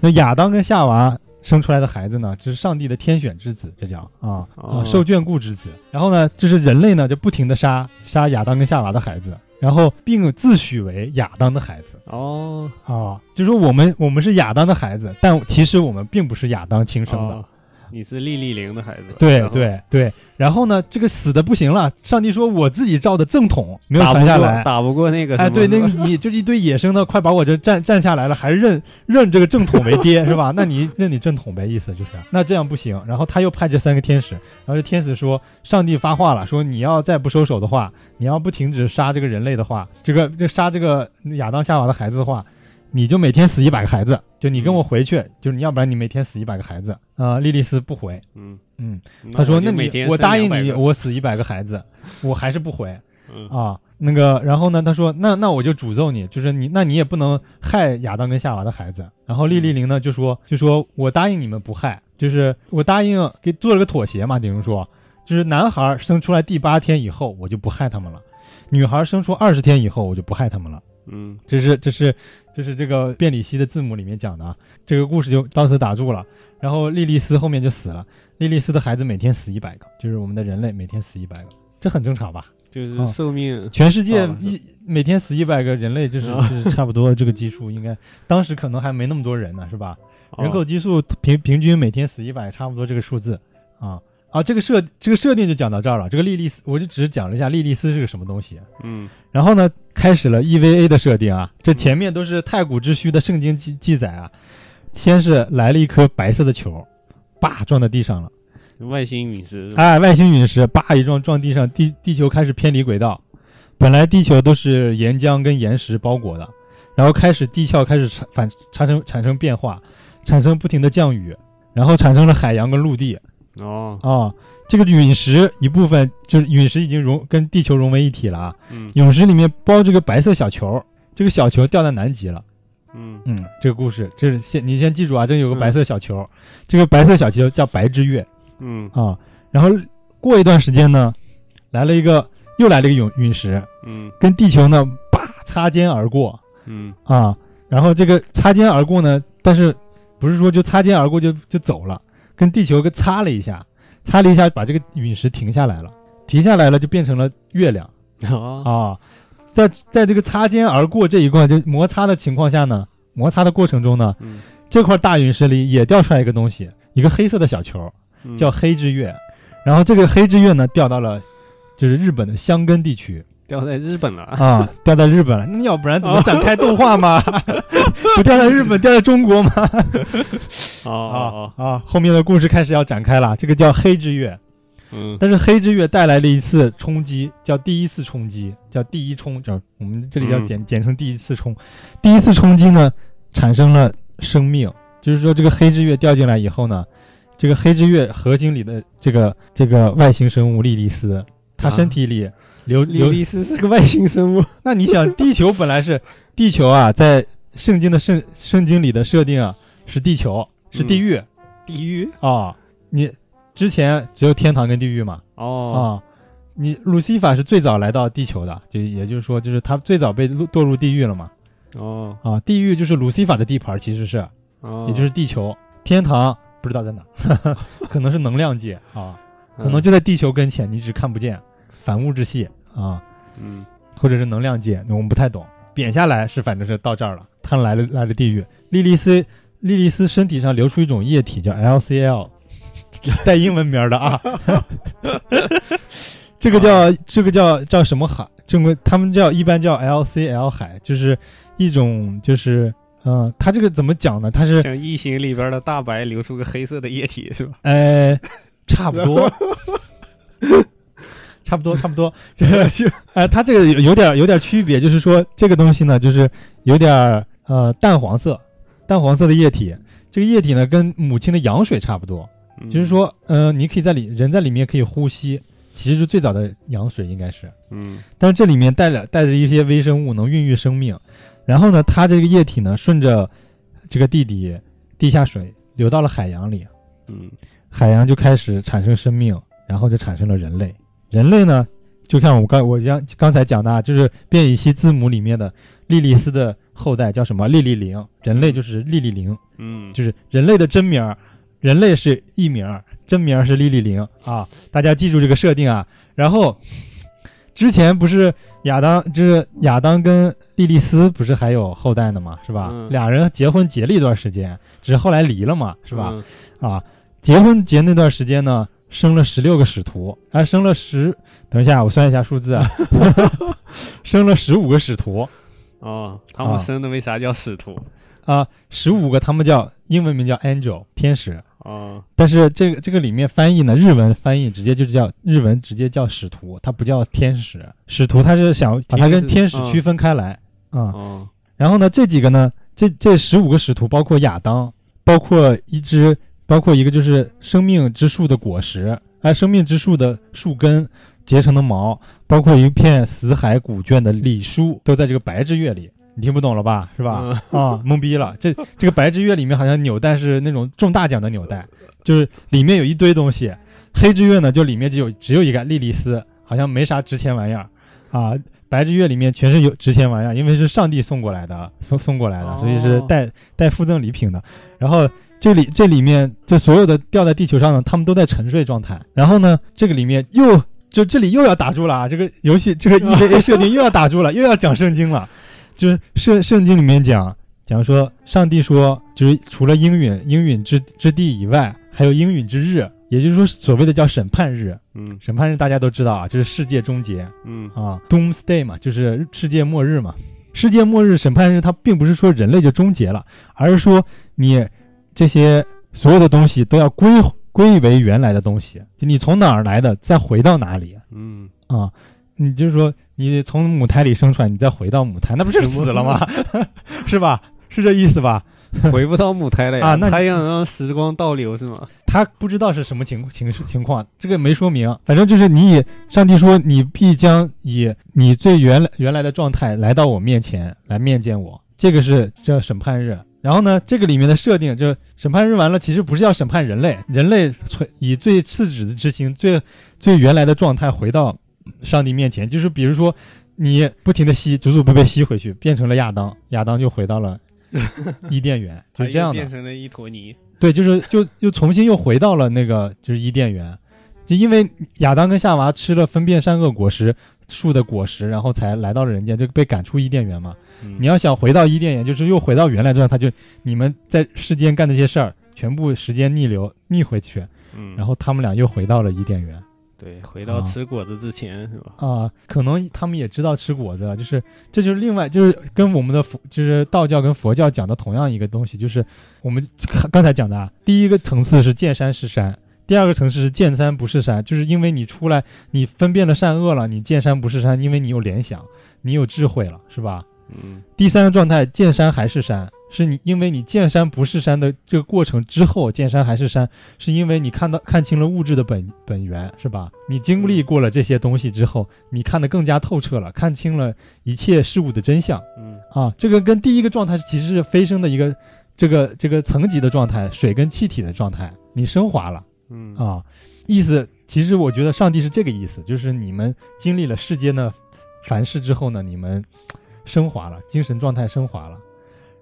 那亚当跟夏娃生出来的孩子呢，就是上帝的天选之子，这叫啊啊哦受眷顾之子。然后呢，就是人类呢就不停的杀杀亚当跟夏娃的孩子，然后并自诩为亚当的孩子哦，啊，就说我们我们是亚当的孩子，但其实我们并不是亚当亲生的。哦你是莉莉灵的孩子。对对对，然后呢，这个死的不行了，上帝说我自己造的正统没有打不过传下来，打不过那个哎，对，那 个你就一堆野生的，快把我这占占下来了，还认认这个正统为爹是吧？那你认你正统呗，意思就是，那这样不行。然后他又派这三个天使，然后这天使说，上帝发话了，说你要再不收手的话，你要不停止杀这个人类的话，这个这杀这个亚当夏娃的孩子的话，你就每天死一百个孩子，就你跟我回去，就是你要不然你每天死一百个孩子。啊、莉莉丝不回，嗯嗯，那他说那你我就每我答应你，生200个我死一百个孩子，我还是不回。嗯啊，那个，然后呢，他说，那那我就诅咒你，就是你，那你也不能害亚当跟夏娃的孩子。然后莉莉玲呢就说，就说我答应你们不害，就是我答应给做了个妥协嘛，等于说，就是男孩生出来第八天以后，我就不害他们了；女孩生出二十天以后，我就不害他们了。嗯这是这是这是这个变里希的字母里面讲的啊，这个故事就到此打住了。然后莉莉丝后面就死了，莉莉丝的孩子每天死一百个，就是我们的人类每天死一百个，这很正常吧？就是哦寿命全世界一每天死一百个人类，就是啊就是差不多这个基数，应该当时可能还没那么多人呢，是吧？人口哦基数平平均每天死一百，差不多这个数字啊啊，这个设这个设定就讲到这儿了。这个莉莉丝，我就只是讲了一下莉莉丝是个什么东西。嗯然后呢，开始了 EVA 的设定啊，这前面都是太古之虚的圣经记记载啊。先是来了一颗白色的球，叭撞在地上了，外星陨石哎，外星陨石叭一撞撞地上，地地球开始偏离轨道。本来地球都是岩浆跟岩石包裹的，然后开始地壳开始产反产生产生变化，产生不停的降雨，然后产生了海洋跟陆地哦啊。这个陨石一部分就是陨石已经融跟地球融为一体了啊，嗯陨石里面包这个白色小球，这个小球掉在南极了。嗯嗯，这个故事这是先你先记住啊，这有个嗯白色小球，这个白色小球叫白之月。嗯啊，然后过一段时间呢，来了一个又来了一个陨陨石，嗯跟地球呢叭擦肩而过嗯啊，然后这个擦肩而过呢，但是不是说就擦肩而过就就走了，跟地球跟擦了一下，擦了一下把这个陨石停下来了，停下来了就变成了月亮。哦。啊，在在这个擦肩而过这一块就摩擦的情况下呢，摩擦的过程中呢，嗯。这块大陨石里也掉出来一个东西，一个黑色的小球。嗯。叫黑之月，然后这个黑之月呢掉到了就是日本的箱根地区掉在日本了啊，掉在日本了。那要不然怎么展开动画嘛？不掉在日本，掉在中国吗？哦哦啊啊！后面的故事开始要展开了，这个叫黑之月，嗯但是黑之月带来了一次冲击，叫第一次冲击，叫第一冲，叫我们这里叫嗯简简称第一次冲。第一次冲击呢，产生了生命，就是说这个黑之月掉进来以后呢，这个黑之月核心里的这个这个外星生物莉莉丝，它啊身体里流流。莉莉丝是个外星生物。那你想，地球本来是地球啊，在圣经的圣圣经里的设定啊，是地球是地狱地狱啊、你之前只有天堂跟地狱嘛哦啊、哦，你路西法是最早来到地球的，就也就是说，就是他最早被堕堕入地狱了嘛哦啊，地狱就是路西法的地盘，其实是哦，也就是地球，天堂不知道在哪，可能是能量界啊，可能嗯就在地球跟前，你只看不见，反物质系啊，嗯或者是能量界，那我们不太懂。贬下来是反正是到这儿了，他来了来了地狱。莉莉丝莉莉丝身体上流出一种液体叫 LCL，带英文名的啊。这个叫这个叫叫什么海？正规他们叫一般叫 LCL 海，就是一种就是嗯，它这个怎么讲呢？它是像异形里边的大白流出个黑色的液体是吧？呃，差不多，差不多，差不多，就是，呃，它这个有有点有点区别，就是说这个东西呢，就是有点儿呃淡黄色，淡黄色的液体，这个液体呢跟母亲的羊水差不多，嗯。就是，说，呃，你可以在里人在里面可以呼吸，其实是最早的羊水应该是，嗯。但是这里面带了带着一些微生物，能孕育生命。然后呢，它这个液体呢，顺着这个地底地下水流到了海洋里，嗯。海洋就开始产生生命，然后就产生了人类。人类呢，就看我刚我刚刚才讲的，啊，就是变异系字母里面的莉莉丝的后代叫什么？莉莉灵。人类就是莉莉灵，嗯，就是人类的真名儿，人类是艺名儿，真名儿是莉莉灵啊。大家记住这个设定啊。然后之前不是亚当，就是亚当跟莉莉丝不是还有后代呢嘛，是吧？嗯俩人结婚结了一段时间，只是后来离了嘛，是吧？嗯？啊，结婚结那段时间呢，生了十六个使徒，啊，生了十，等一下我算一下数字啊，生了十五个使徒。哦，他啊。们生的为啥叫使徒？啊，十五个他们叫英文名叫 angel 天使，哦，但是这个这个里面翻译呢，日文翻译直接就叫日文直接叫使徒，它不叫天使，使徒它是想把它跟天天使使区分开来啊、哦，然后呢，这几个呢，这这十五个使徒包括亚当，包括一只，包括一个就是生命之树的果实，哎，生命之树的树根结成的毛，包括一片死海古卷的礼书，都在这个白之月里。你听不懂了吧？是吧？啊，懵逼了。这这个白之月里面好像纽带是那种中大奖的纽带，就是里面有一堆东西。黑之月呢，就里面就有只有一个莉莉丝，好像没啥值钱玩意儿啊。白之月里面全是有值钱玩意儿，因为是上帝送过来的，送送过来的，哦所以是带带附赠礼品的。然后这里这里面这所有的掉在地球上的，他们都在沉睡状态。然后呢，这个里面又就这里又要打住了啊！这个游戏这个 EVA 设定又要打住了，又要讲圣经了。就是圣圣经里面讲讲说，上帝说，就是除了应允应允之之地以外，还有应允之日，也就是说所谓的叫审判日。嗯审判日大家都知道啊，就是世界终结。嗯啊，Doomsday 嘛，就是世界末日嘛。世界末日审判日，它并不是说人类就终结了，而是说你这些所有的东西都要归归为原来的东西，就你从哪儿来的，再回到哪里嗯，啊。你就是说，你从母胎里生出来，你再回到母胎，那不是死了吗？是吧？是这意思吧？回不到母胎了呀啊那他想让时光倒流是吗？他不知道是什么情情情况，这个没说明。反正就是你以上帝说，你必将以你最原来原来的状态来到我面前来面见我，这个是这审判日。然后呢，这个里面的设定就是审判日完了，其实不是要审判人类，人类存以最次旨的之心，最最原来的状态回到上帝面前，就是比如说你不停的吸，祖祖辈辈吸回去，变成了亚当，亚当就回到了伊甸园，就是这样的。变成了一坨泥。对，就是就又重新又回到了那个就是伊甸园，就因为亚当跟夏娃吃了分辨善恶果实树的果实，然后才来到了人间，就被赶出伊甸园嘛。嗯你要想回到伊甸园，就是又回到原来状态，就你们在世间干那些事儿，全部时间逆流逆回去，嗯，然后他们俩又回到了伊甸园。对，回到啊吃果子之前是吧？啊、可能他们也知道吃果子了，就是这就是另外就是跟我们的佛就是道教跟佛教讲的同样一个东西，就是我们刚才讲的啊，第一个层次是见山是山，第二个层次是见山不是山，就是因为你出来你分辨了善恶了，你见山不是山，因为你有联想，你有智慧了，是吧？嗯第三个状态见山还是山，是你因为你见山不是山的这个过程之后，见山还是山，是因为你看到看清了物质的本本源，是吧？你经历过了这些东西之后，你看得更加透彻了，看清了一切事物的真相嗯啊！这个跟第一个状态其实是飞升的一个这个这个层级的状态，水跟气体的状态，你升华了。嗯啊，意思其实我觉得上帝是这个意思，就是你们经历了世间的凡事之后呢，你们升华了，精神状态升华了，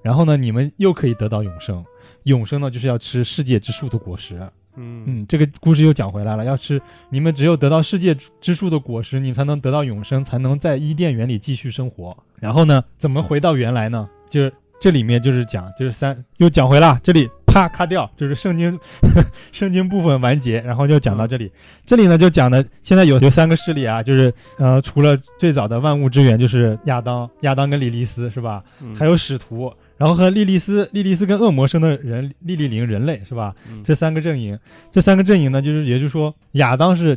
然后呢，你们又可以得到永生。永生呢，就是要吃世界之树的果实。嗯嗯，这个故事又讲回来了，要吃你们只有得到世界之树的果实，你才能得到永生，才能在伊甸园里继续生活。然后呢，怎么回到原来呢？就是这里面就是讲，就是三又讲回了，这里啪咔掉，就是圣经 圣经部分完结，然后就讲到这里。这里呢就讲的现在有有三个势力啊，就是呃，除了最早的万物之源就是亚当，亚当跟莉莉丝是吧？嗯还有使徒，然后和莉莉丝，莉莉丝跟恶魔生的人，莉莉灵人类是吧？嗯这三个阵营，这三个阵营呢，就是也就是说，亚当是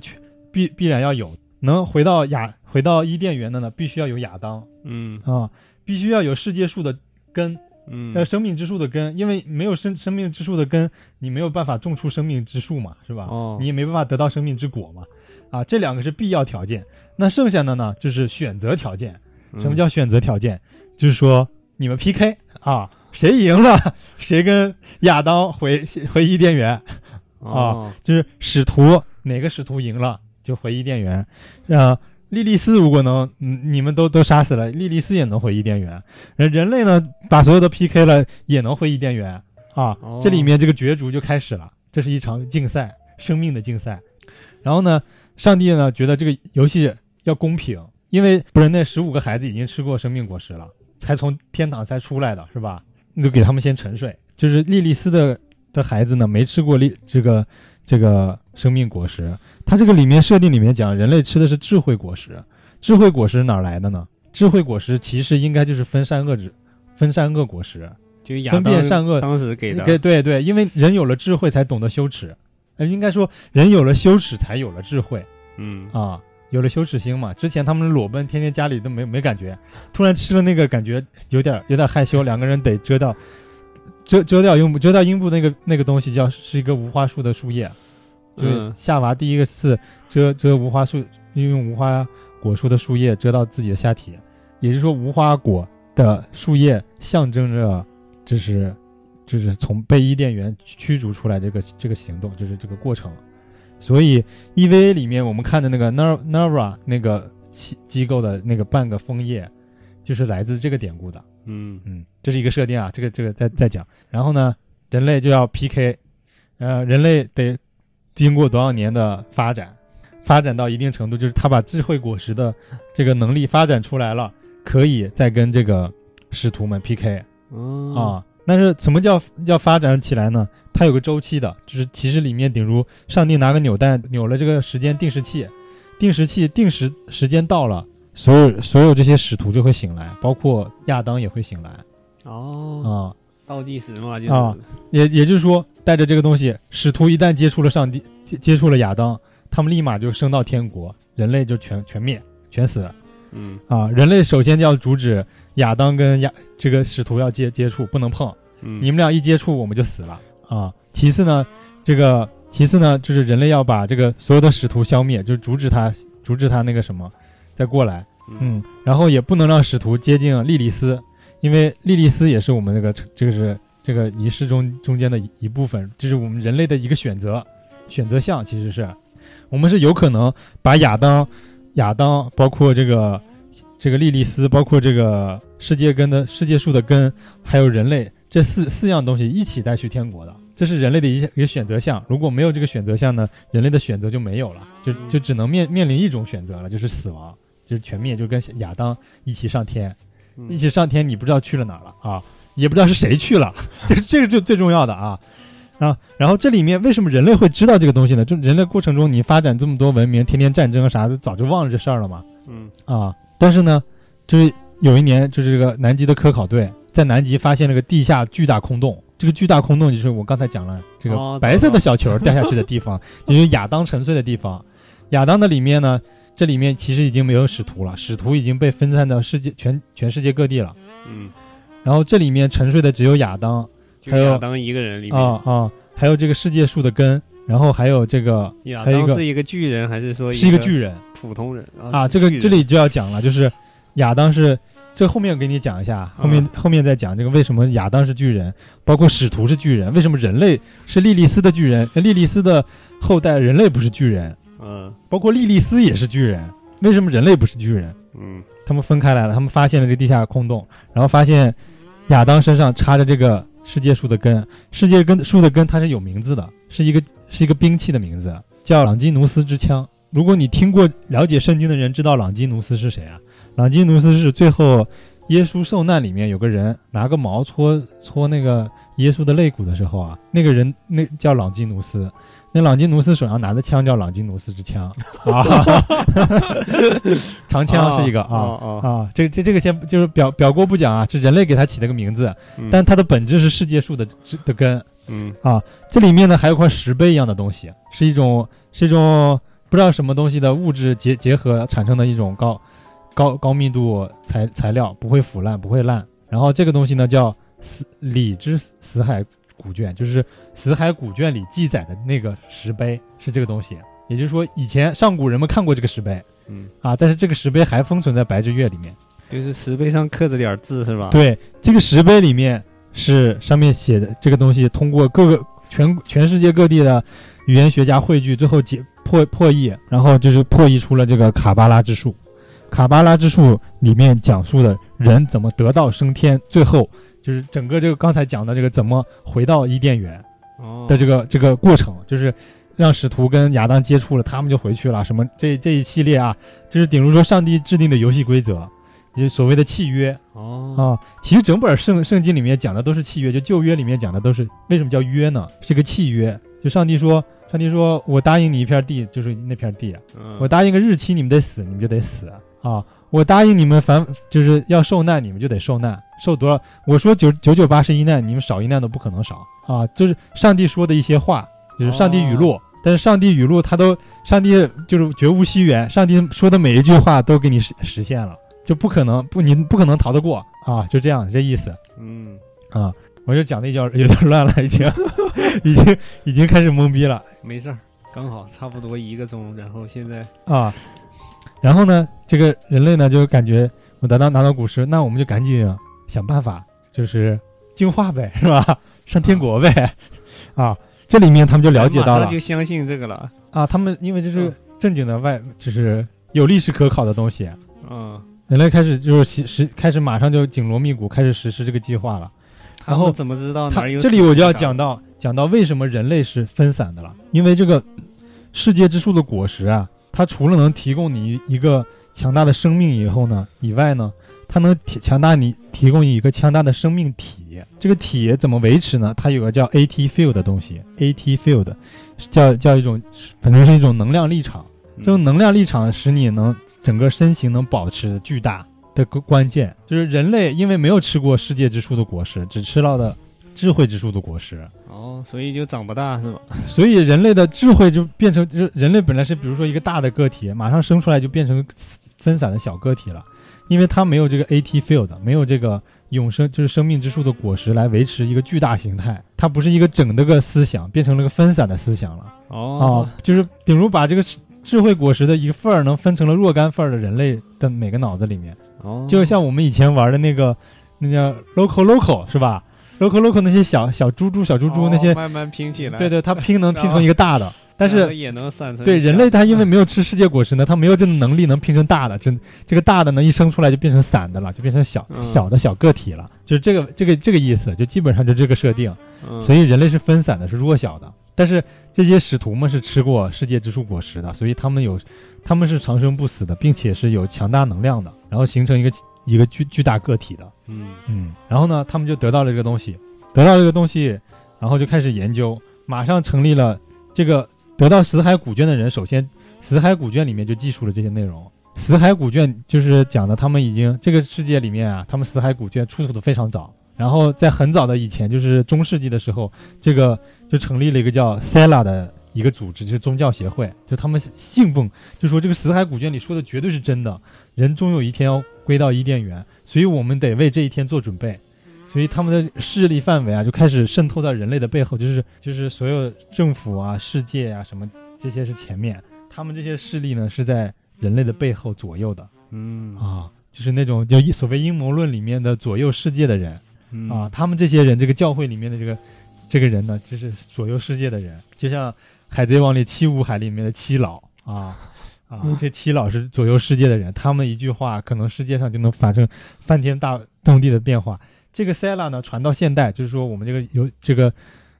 必必然要有，能回到亚回到伊甸园的呢，必须要有亚当嗯啊，必须要有世界树的根，嗯呃，生命之树的根，因为没有生生命之树的根，你没有办法种出生命之树嘛，是吧？哦你也没办法得到生命之果嘛，啊，这两个是必要条件。那剩下的呢，就是选择条件。嗯什么叫选择条件？就是说你们 PK 啊，谁赢了，谁跟亚当回回伊甸园。哦就是使徒哪个使徒赢了就回伊甸园，啊，莉莉丝如果能，嗯，你们都都杀死了，莉莉丝也能回伊甸园。人人类呢，把所有的 PK 了，也能回伊甸园啊。哦这里面这个角逐就开始了，这是一场竞赛，生命的竞赛。然后呢，上帝呢觉得这个游戏要公平，因为不是那十五个孩子已经吃过生命果实了，才从天堂才出来的是吧？你就给他们先沉睡。就是莉莉丝的的孩子呢，没吃过莉这个这个生命果实。它这个里面设定里面讲，人类吃的是智慧果实。智慧果实哪儿来的呢？智慧果实其实应该就是分善恶之分善恶果实。就亚分辨善恶当时给的对对对，因为人有了智慧才懂得羞耻，呃，应该说人有了羞耻才有了智慧嗯啊，有了羞耻心嘛。之前他们裸奔，天天家里都没没感觉，突然吃了那个，感觉有点有点害羞，两个人得遮掉遮遮掉阴部，遮掉阴部那个那个东西叫是一个无花树的树叶，就是嗯夏娃第一个次遮遮无花树，用无花果树的树叶遮到自己的下体，也就是说无花果的树叶象征着，就是就是从被伊甸园驱逐出来这个这个行动，就是这个过程。所以 EVA 里面我们看的那个 Nar Nara 那个机机构的那个半个枫叶，就是来自这个典故的。嗯嗯，这是一个设定啊，这个这个再再讲。然后呢，人类就要 PK，呃，人类得经过多少年的发展，发展到一定程度，就是他把智慧果实的这个能力发展出来了，可以再跟这个使徒们 PK 嗯啊。但是什么叫叫发展起来呢？它有个周期的，就是其实里面顶如上帝拿个扭蛋扭了这个时间定时器，定时器定时时间到了，所有所有这些使徒就会醒来，包括亚当也会醒来。哦。啊、倒计时嘛，就是啊。也也就是说，带着这个东西，使徒一旦接触了上帝，接接触了亚当，他们立马就升到天国，人类就全全灭，全死嗯。啊！人类首先就要阻止亚当跟亚这个使徒要接接触，不能碰，嗯。你们俩一接触我们就死了。啊！其次呢，这个其次呢，就是人类要把这个所有的使徒消灭，就是阻止他，阻止他那个什么，再过来，嗯，然后也不能让使徒接近莉莉丝，因为莉莉丝也是我们那个这个是这个仪式中中间的一部分，这是我们人类的一个选择选择项，其实是我们是有可能把亚当亚当包括这个这个莉莉丝，包括这个世界根的世界树的根，还有人类这四四样东西一起带去天国的。这是人类的一一个选择项，如果没有这个选择项呢，人类的选择就没有了，就就只能面面临一种选择了，就是死亡。就是全灭，就跟亚当一起上天，嗯一起上天，你不知道去了哪儿了啊，也不知道是谁去了，这这个就最重要的啊。啊，然后这里面为什么人类会知道这个东西呢？就人类过程中，你发展这么多文明，天天战争啥的，早就忘了这事儿了嘛。嗯啊，但是呢，就是有一年，就是这个南极的科考队在南极发现了个地下巨大空洞。这个巨大空洞就是我刚才讲了，这个哦白色的小球掉下去的地方，也 就是亚当沉睡的地方。亚当的里面呢，这里面其实已经没有使徒了，使徒已经被分散到世界全全世界各地了。嗯。然后这里面沉睡的只有亚当就还有亚当一个人里面，啊啊，还有这个世界树的根，然后还有这个亚当是一个巨人还是说是一个巨人？普通人？啊，这个这里就要讲了，就是亚当是这后面我给你讲一下，后面、后面再讲这个为什么亚当是巨人，包括使徒是巨人，为什么人类是莉莉丝的巨人，呃莉莉丝的后代人类不是巨人，嗯包括莉莉丝也是巨人，为什么人类不是巨人？嗯他们分开来了，他们发现了这地下空洞，然后发现亚当身上插着这个世界树的根，世界根树的根它是有名字的，是一个是一个兵器的名字，叫朗基努斯之枪。如果你听过了解圣经的人知道朗基努斯是谁啊？朗基努斯是最后耶稣受难里面有个人拿个矛戳戳那个耶稣的肋骨的时候啊，那个人那叫朗基努斯，那朗基努斯手上拿的枪叫朗基努斯之枪 啊，长枪是一个啊。啊这这这个先就是表表过不讲啊，是人类给它起了个名字，嗯但它的本质是世界树的的根。嗯啊这里面呢还有块石碑一样的东西，是一种是一种不知道什么东西的物质结结合产生的一种高高高密度材材料，不会腐烂，不会烂。然后这个东西呢叫死里之死海古卷，就是死海古卷里记载的那个石碑是这个东西。也就是说，以前上古人们看过这个石碑嗯，啊，但是这个石碑还封存在白之月里面。就是石碑上刻着点字是吧？，对，这个石碑里面是上面写的这个东西，通过各个全全世界各地的语言学家汇聚，最后解破破译，然后就是破译出了这个卡巴拉之术。卡巴拉之术里面讲述的人怎么得道升天，最后就是整个这个刚才讲的这个怎么回到伊甸园哦的这个这个过程，就是让使徒跟亚当接触了，他们就回去了。什么这这一系列啊，就是顶如说上帝制定的游戏规则，就是所谓的契约。哦啊，其实整本圣圣经里面讲的都是契约，就旧约里面讲的都是为什么叫约呢？是个契约，就上帝说，上帝说我答应你一片地，就是那片地，嗯我答应个日期，你们得死，你们就得死啊！我答应你们凡就是要受难，你们就得受难，受多少？我说九九九八十一难，你们少一难都不可能少啊！就是上帝说的一些话，就是上帝语录。但是上帝语录，他都上帝就是绝无虚言，上帝说的每一句话都给你实实现了，就不可能不你不可能逃得过啊！就这样这意思嗯啊！我就讲的有点有点乱了，已经 已经已经开始懵逼了。没事儿，刚好差不多一个钟，然后现在啊，然后呢，这个人类呢就感觉我拿到拿到古诗，那我们就赶紧想办法，就是进化呗，是吧？上天国呗，啊，这里面他们就了解到了就相信这个了。啊，他们因为这是嗯正经的外，就是有历史可考的东西，嗯，人类开始就是实实开始马上就紧锣密鼓开始实施这个计划了。然后怎么知道哪有？这里我就要讲，到讲到为什么人类是分散的了，因为这个世界之树的果实啊，它除了能提供你一个强大的生命以后呢，以外呢，它能提强大你提供你一个强大的生命体。这个体怎么维持呢？它有个叫 AT field 的东西，AT field 叫叫一种，反正是一种能量立场。嗯这种能量立场使你能整个身形能保持巨大的关关键，就是人类因为没有吃过世界之树的果实，只吃到的智慧之树的果实，哦，所以就长不大是吧？所以人类的智慧就变成，就是人类本来是比如说一个大的个体，马上生出来就变成分散的小个体了，因为它没有这个 AT field，没有这个永生就是生命之树的果实来维持一个巨大形态，它不是一个整的个思想，变成了个分散的思想了。哦。啊，就是顶如把这个智慧果实的一个份儿能分成了若干份儿的人类的每个脑子里面，哦，就像我们以前玩的那个，那叫 local local 是吧？local local 那些小小猪猪、小猪猪那些，哦慢慢拼起来，对对，它拼能 拼成一个大的，但是。也能散成对人类，它因为嗯没有吃世界果实呢，它没有这种能力能拼成大的，这这个大的呢一生出来就变成散的了，就变成小嗯小的小个体了，就是这个这个这个意思，就基本上就这个设定。嗯所以人类是分散的，是弱小的。但是这些使徒们是吃过世界之树果实的，所以他们有，他们是长生不死的，并且是有强大能量的，然后形成一个一个巨巨大个体的。嗯嗯，然后呢，他们就得到了这个东西，得到这个东西，然后就开始研究，马上成立了这个得到死海古卷的人，首先死海古卷里面就记述了这些内容。死海古卷就是讲的他们已经这个世界里面啊，他们死海古卷出土的非常早，然后在很早的以前，就是中世纪的时候，这个就成立了一个叫 Sela 的一个组织，就是宗教协会，就他们信奉，就说这个死海古卷里说的绝对是真的，人终有一天要归到伊甸园，所以我们得为这一天做准备。所以他们的势力范围啊就开始渗透到人类的背后，就是就是所有政府啊、世界啊什么这些是前面，他们这些势力呢是在人类的背后左右的。嗯。啊，就是那种就所谓阴谋论里面的左右世界的人。嗯。啊，他们这些人，这个教会里面的这个这个人呢，就是左右世界的人，就像《海贼王》里七武海里面的七老。啊啊，这七老是左右世界的人，他们一句话，可能世界上就能发生翻天大动地的变化。这个 Sela 呢，传到现代，就是说我们这个有这个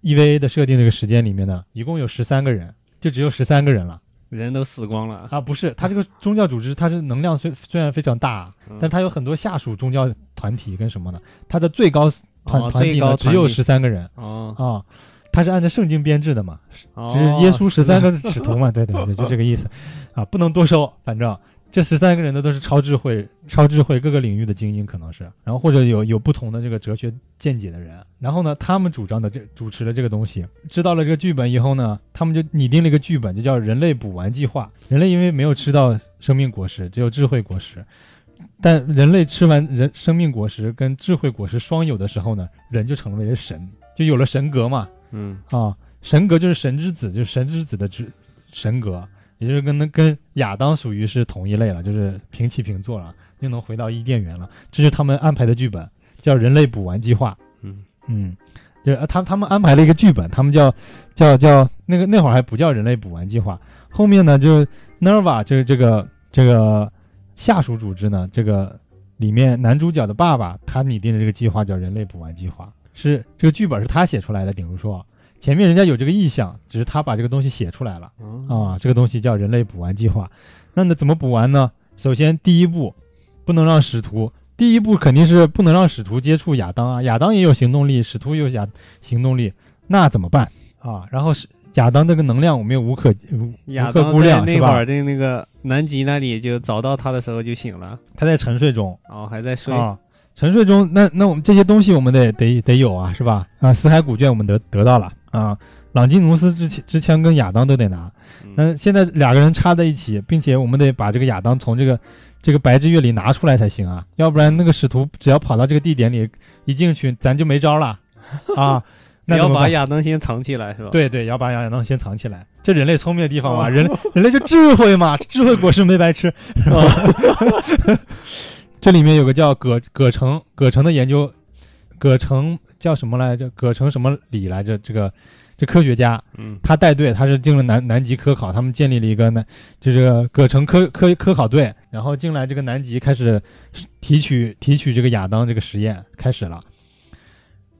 EVA 的设定这个时间里面呢，一共有十三个人，就只有十三个人了。人都死光了，啊！不是，他这个宗教组织，它是能量虽虽然非常大，嗯但它有很多下属宗教团体跟什么的，它的最高团、哦团体呢只有十三个人哦。啊，它是按照圣经编制的嘛，哦，就是耶稣十三个 使徒嘛，对对对，就这个意思。啊，不能多收，反正这十三个人呢都是超智慧、超智慧各个领域的精英，可能是，然后或者有有不同的这个哲学见解的人，然后呢，他们主张的这主持了这个东西，知道了这个剧本以后呢，他们就拟定了一个剧本，就叫人类补完计划。人类因为没有吃到生命果实，只有智慧果实。但人类吃完人生命果实跟智慧果实双有的时候呢，人就成为了神，就有了神格嘛。嗯啊，神格就是神之子，就是神之子的之神格，也就是跟那跟亚当属于是同一类了，就是平起平坐了，又能回到伊甸园了。这是他们安排的剧本，叫人类补完计划。嗯嗯，就是呃他他们安排了一个剧本，他们叫叫叫那个那会儿还不叫人类补完计划，后面呢就是 Nerva 就是这个这个下属组织呢，这个里面男主角的爸爸他拟定的这个计划叫人类补完计划，是这个剧本是他写出来的，顶如说前面人家有这个意向，只是他把这个东西写出来了。哦啊，这个东西叫人类补完计划。那那怎么补完呢？首先第一步，不能让使徒。第一步肯定是不能让使徒接触亚当啊，亚当也有行动力，使徒也有亚行动力，那怎么办啊？然后是亚当这个能量我们又无可无无可亚当在估量，那会儿？的那个南极那里就找到他的时候就醒了，他在沉睡中哦还在睡，啊，沉睡中，那那我们这些东西我们得得得有啊，是吧？啊，死海古卷我们得得到了啊，朗基努斯之前之前跟亚当都得拿，嗯那现在两个人插在一起，并且我们得把这个亚当从这个这个白之月里拿出来才行啊，要不然那个使徒只要跑到这个地点里一进去，咱就没招了 啊。那要把亚当先藏起来是吧？，对对，要把亚当先藏起来，这人类聪明的地方嘛，人人类就智慧嘛，智慧果实没白吃。这里面有个叫葛葛城葛城的研究，葛城叫什么来着？葛城什么里来着？这个这科学家，嗯。他带队，他是进了南南极科考，他们建立了一个南，就是葛城科科科考队，然后进来这个南极开始提取提取这个亚当这个实验开始了，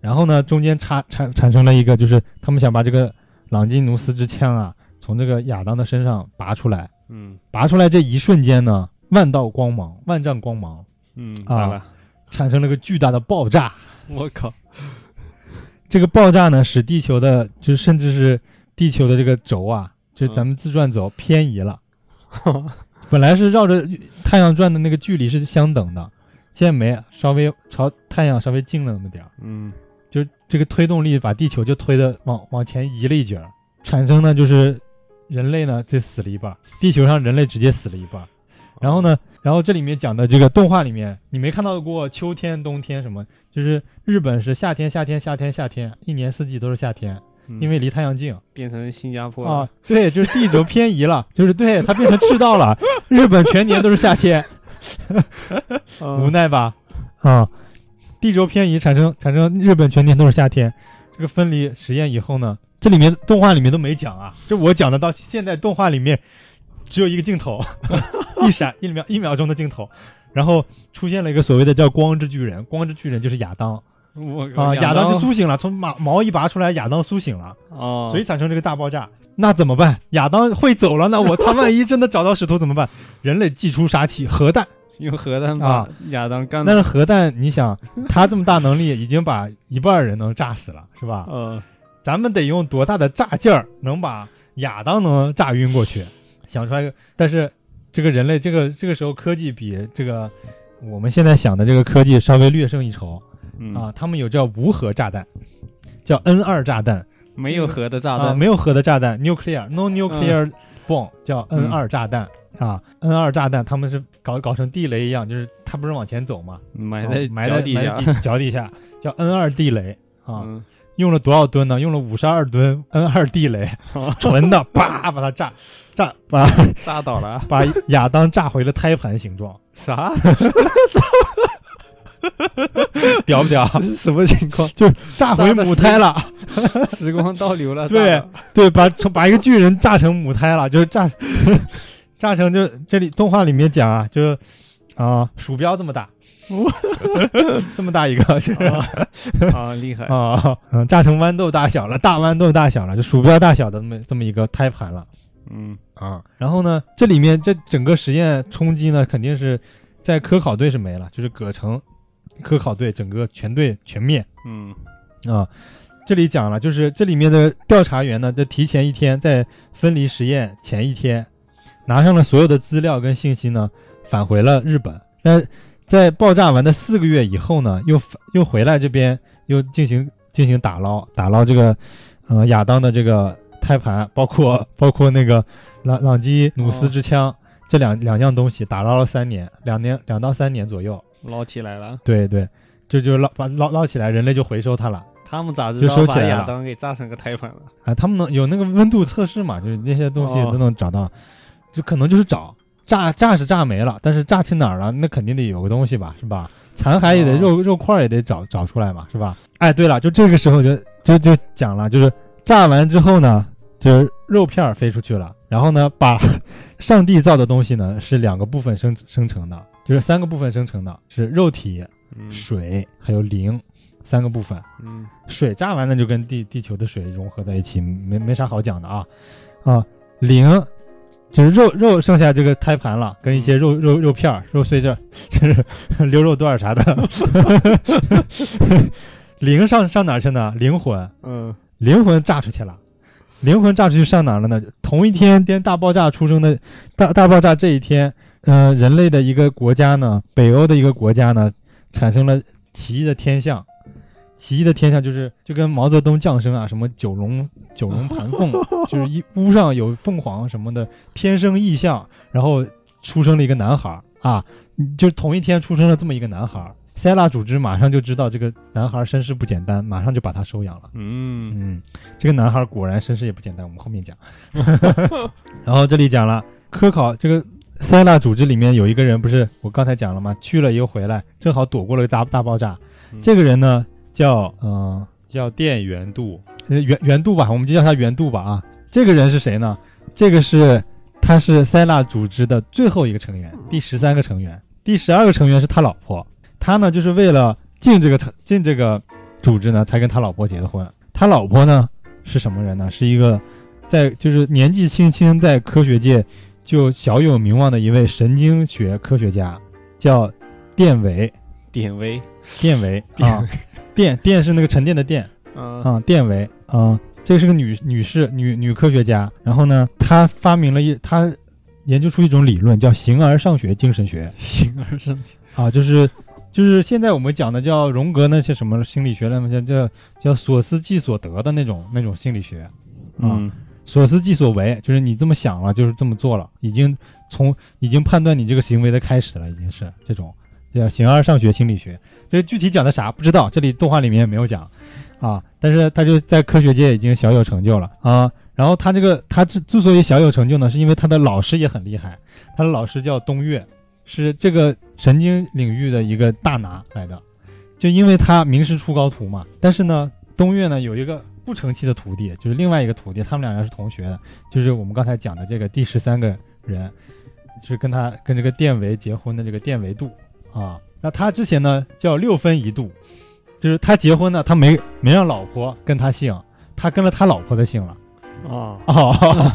然后呢，中间产产产生了一个，就是他们想把这个朗基努斯之枪啊，从这个亚当的身上拔出来，嗯。拔出来这一瞬间呢，万道光芒，万丈光芒，嗯，啊咋了？产生了个巨大的爆炸，我靠，这个爆炸呢，使地球的，就是甚至是地球的这个轴啊，就是咱们自转轴偏移了。本来是绕着太阳转的那个距离是相等的，现在没，稍微朝太阳稍微近了那么点儿，嗯。就这个推动力把地球就推的往往前移了一截儿，产生呢就是人类呢就死了一半儿，地球上人类直接死了一半儿。然后呢，然后这里面讲的这个动画里面，你没看到过秋天、冬天什么，就是日本是夏天、夏天、夏天、夏天，一年四季都是夏天，嗯因为离太阳近变成新加坡啊。对，就是地轴偏移了，就是对它变成赤道了，日本全年都是夏天，了无奈吧？啊，地轴偏移产生产生日本全年都是夏天，这个分离实验以后呢，这里面动画里面都没讲啊，这我讲的到现在动画里面只有一个镜头，一闪一秒一秒钟的镜头，然后出现了一个所谓的叫光之巨人，光之巨人就是亚当我啊，亚当就苏醒了，从毛毛一拔出来，亚当苏醒了，哦，所以产生这个大爆炸。那怎么办？亚当会走了，那我他万一真的找到使徒怎么办？人类祭出杀器，核弹。用核弹啊把亚当干但是，核弹，你想，他这么大能力，已经把一半人能炸死了，是吧？呃，咱们得用多大的炸劲儿，能把亚当能炸晕过去？想出来一个，但是这个人类，这个这个时候科技比这个我们现在想的这个科技稍微略胜一筹。嗯。啊。他们有叫无核炸弹，叫 N 二炸弹。没有核的炸啊，弹，没有核的炸弹，nuclear no nuclear bomb 叫 N 嗯二炸弹。啊，N 二炸弹他们是搞搞成地雷一样，就是它不是往前走嘛？埋哦在埋在埋脚底下。脚底下，叫 N 二地雷。啊，嗯，用了多少吨呢？用了五十二吨 N 二地雷，纯的，叭把它炸炸把 炸倒了，把亚当炸回了胎盘形状，啥？屌不屌？这是什么情况？就炸回母胎了。时光倒流了，对对，把把一个巨人炸成母胎了，就是炸炸成就这里动画里面讲啊，就啊、鼠标这么大，这么大一个，就是啊，厉害，啊，嗯，炸成豌豆大小了，大豌豆大小了，就鼠标大小的这么这么一个胎盘了嗯啊。然后呢，这里面这整个实验冲击呢，肯定是在科考队是没了，就是葛城科考队整个全队全灭。嗯啊，这里讲了，就是这里面的调查员呢，在提前一天，在分离实验前一天，拿上了所有的资料跟信息呢，返回了日本。那在爆炸完的四个月以后呢，又返又回来这边，又进行进行打捞，打捞这个呃亚当的这个胎盘，包括包括那个朗朗基努斯之枪。这两两样东西打捞了三年，两年两到三年左右。捞起来了，对对，这就捞把捞捞起来，人类就回收它了。他们咋知就道把亚当给炸成个胎盘了？啊，他们能有那个温度测试嘛？就是那些东西哦都能找到，就可能就是找炸炸是炸没了，但是炸去哪儿了？那肯定得有个东西吧，是吧？残骸也得、哦肉肉块也得找找出来嘛，是吧？哎，对了，就这个时候就就就讲了，就是炸完之后呢，就是肉片飞出去了，然后呢，把 上帝造的东西呢是两个部分生生成的，就是三个部分生成的，是肉体、嗯水还有灵三个部分。嗯水炸完了就跟地地球的水融合在一起，没没啥好讲的啊啊，零就是肉肉剩下这个胎盘了，跟一些肉肉肉片儿、肉碎这 就是 溜肉段儿啥的。灵上上哪儿去呢？灵魂，嗯灵魂炸出去了。灵魂炸出去上哪儿了呢？同一天，颠大爆炸出生的大大爆炸这一天，呃，人类的一个国家呢，北欧的一个国家呢，产生了奇异的天象。奇异的天象就是就跟毛泽东降生啊，什么九龙九龙盘凤，就是一屋上有凤凰什么的，天生异象，然后出生了一个男孩儿啊，就同一天出生了这么一个男孩儿。塞拉组织马上就知道这个男孩儿身世不简单，马上就把他收养了。嗯嗯，这个男孩果然身世也不简单，我们后面讲。然后这里讲了科考这个塞拉组织里面有一个人，不是我刚才讲了吗？去了又回来，正好躲过了大大爆炸。嗯这个人呢叫呃叫电元度，呃元元度吧，我们就叫他元度吧啊。这个人是谁呢？这个是他是塞纳组织的最后一个成员，第十三个成员，第十二个成员是他老婆。他呢就是为了进这个成进这个组织呢，才跟他老婆结的婚。他老婆呢是什么人呢？是一个在就是年纪轻轻在科学界就小有名望的一位神经学科学家，叫电维。典韦，电维啊，电电是那个沉淀的电嗯啊，电维啊，这是个女女士女女科学家。然后呢，她发明了一她研究出一种理论，叫形而上学精神学 形而上学，啊，就是就是现在我们讲的叫荣格那些什么心理学那么叫叫叫所思即所得的那种那种心理学啊，嗯所思即所为，就是你这么想了，就是这么做了，已经从已经判断你这个行为的开始了，已经是这种叫形而上学心理学。这具体讲的啥不知道，这里动画里面也没有讲啊，但是他就在科学界已经小有成就了啊。然后他这个他之之所以小有成就呢，是因为他的老师也很厉害，他的老师叫东岳，是这个神经领域的一个大拿来的，就因为他名师出高徒嘛。但是呢，东岳呢有一个不成器的徒弟，就是另外一个徒弟，他们两人是同学的，就是我们刚才讲的这个第十三个人，是跟他跟这个电维结婚的这个电维度啊。那他之前呢叫六分一度，就是他结婚呢，他没没让老婆跟他姓，他跟了他老婆的姓了。啊，哦，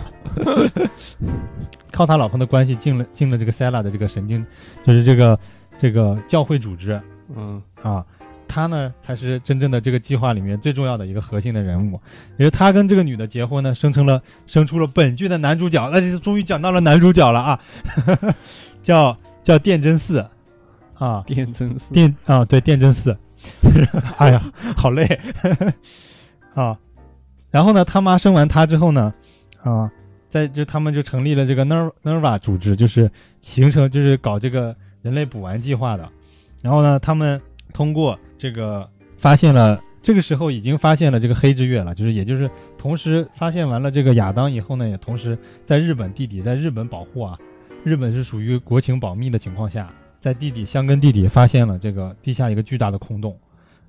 靠他老婆的关系进了进了这个塞拉的这个神经，就是这个这个教会组织嗯啊。他呢才是真正的这个计划里面最重要的一个核心的人物，也是他跟这个女的结婚呢，生成了生出了本剧的男主角，那就终于讲到了男主角了啊，叫叫电真寺啊，电真寺电啊，对，电真寺。哎呀，好累 啊！然后呢，他妈生完他之后呢，啊，在就他们就成立了这个 Nerv Nerva 组织，就是形成就是搞这个人类补完计划的。然后呢，他们通过这个发现了，这个时候已经发现了这个黑之月了，就是也就是同时发现完了这个亚当以后呢，也同时在日本地底，在日本保护啊，日本是属于国情保密的情况下，在地底箱根地底发现了这个地下一个巨大的空洞，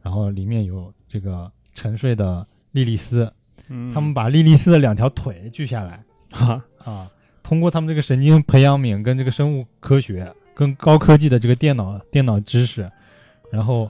然后里面有这个沉睡的莉莉丝，嗯。他们把莉莉丝的两条腿锯下来。啊，啊，通过他们这个神经培养皿跟这个生物科学跟高科技的这个电脑电脑知识，然后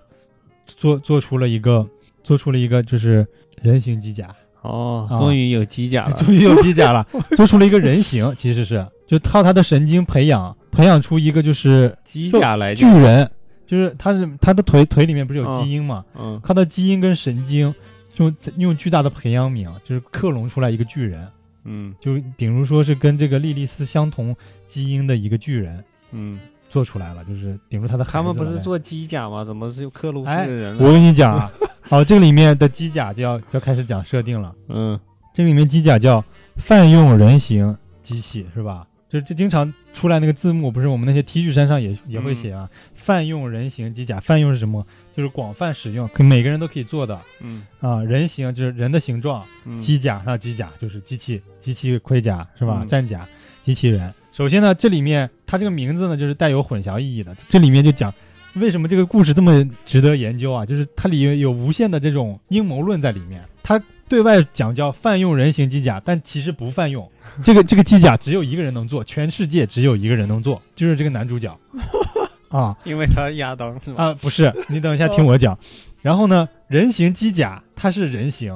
做做出了一个做出了一个就是人形机甲，哦，啊。终于有机甲了，终于有机甲了，做出了一个人形，其实是就靠他的神经培养培养出一个就是机甲来巨，人，就是他是他的腿腿里面不是有嗯基因嘛，嗯他的基因跟神经就用巨大的培养皿就是克隆出来一个巨人。嗯就顶如说是跟这个莉莉丝相同基因的一个巨人嗯，做出来了，就是顶住他的他们不是做机甲吗？怎么是克隆出哎个人我？跟你讲啊，好，这里面的机甲就要就要开始讲设定了。嗯这里面机甲叫泛用人形机器是吧？就就经常出来那个字幕，不是我们那些 T 恤衫上也也会写啊。泛用人形机甲，泛用是什么？就是广泛使用，可每个人都可以做的嗯啊。人形就是人的形状，嗯，机甲，那机甲就是机器，机器盔甲是吧？嗯战甲，机器人。首先呢，这里面它这个名字呢，就是带有混淆意义的。这里面就讲为什么这个故事这么值得研究啊？就是它里面有无限的这种阴谋论在里面。它对外讲叫泛用人形机甲，但其实不泛用。这个这个机甲只有一个人能做，全世界只有一个人能做，就是这个男主角。啊因为他亚当是吗？啊，不是，你等一下听我讲。然后呢，人形机甲它是人形，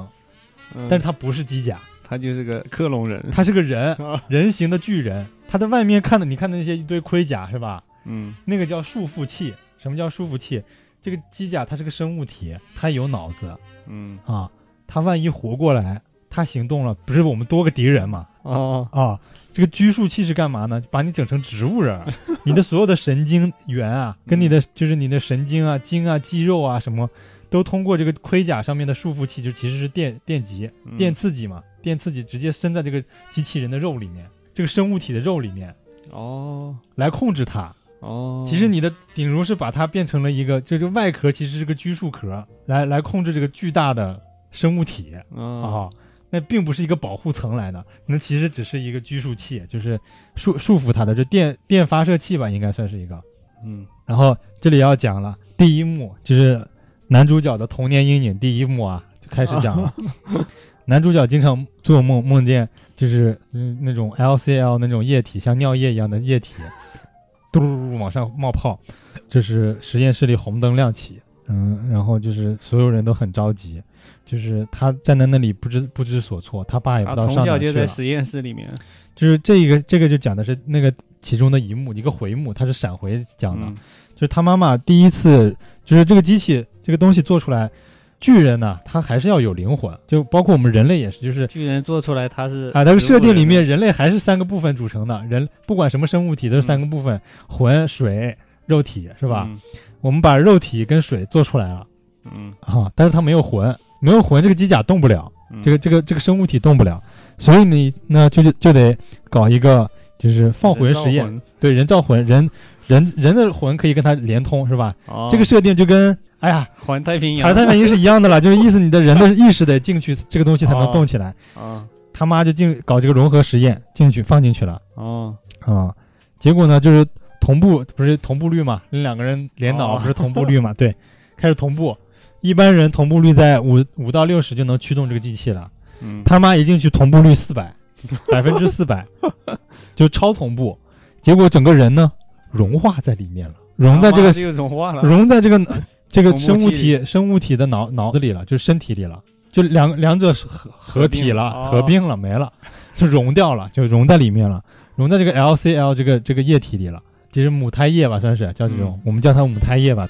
嗯但是它不是机甲。它就是个克隆人，它是个人，啊 人形的巨人。它在外面看的，你看的那些一堆盔甲是吧？嗯那个叫束缚器。什么叫束缚器？这个机甲它是个生物体，它有脑子嗯啊。它万一活过来，他行动了，不是我们多个敌人嘛？哦啊，这个拘束器是干嘛呢？把你整成植物人儿，你的所有的神经元啊，跟你的就是你的神经啊、筋啊、肌肉啊什么，都通过这个盔甲上面的束缚器，就其实是电电极、嗯。电刺激嘛，电刺激直接伸在这个机器人的肉里面，这个生物体的肉里面哦。来控制它。哦，其实你的顶如是把它变成了一个，就这个外壳其实是个拘束壳，来来控制这个巨大的生物体啊、啊那并不是一个保护层来的，那其实只是一个拘束器，就是束束缚它的这电电发射器吧，应该算是一个。嗯然后这里要讲了，第一幕就是男主角的童年阴影，第一幕啊就开始讲了。男主角经常做梦，梦见就是嗯那种 LCL 那种液体，像尿液一样的液体，嘟噜噜噜往上冒泡，就是实验室里红灯亮起，嗯，然后就是所有人都很着急，就是他站在那里不知不知所措，他爸也不知道从小就在。实验室里面就是这一个这个就讲的是那个其中的一幕一个回目，它是闪回讲的，嗯就是他妈妈第一次，就是这个机器这个东西做出来，巨人呢，他还是要有灵魂，就包括我们人类也是，就是巨人做出来他是啊，它个设定里面人类还是三个部分组成的，人不管什么生物体都是三个部分，魂、水、肉体，是人吧？？我们把肉体跟水做出来了嗯，啊，但是它没有魂，没有魂，这个机甲动不了，嗯这个这个这个生物体动不了，所以你那就就就得搞一个就是放魂实验，对人造魂，人人人的魂可以跟它连通，是吧？哦这个设定就跟哎呀，环太平洋环太平洋是一样的了，就是意思你的人的意识得进去，这个东西才能动起来。啊他妈就进搞这个融合实验，进去放进去了哦啊、结果呢就是同步，不是同步率嘛？那两个人连脑哦不是同步率嘛？对，开始同步。一般人同步率在五五到六十就能驱动这个机器了，嗯。他妈一进去同步率四百，百分之四百，就超同步。结果整个人呢融化在里面了，融在这个融化了。融在这个 这个生物体生物体的脑脑子里了，就是身体里了，就两两者合合体了，哦。合并了，没了，就融掉了，就融在里面了，融在这个 LCL 这个这个液体里了，就是母胎液吧，算是叫这种，嗯。我们叫它母胎液吧，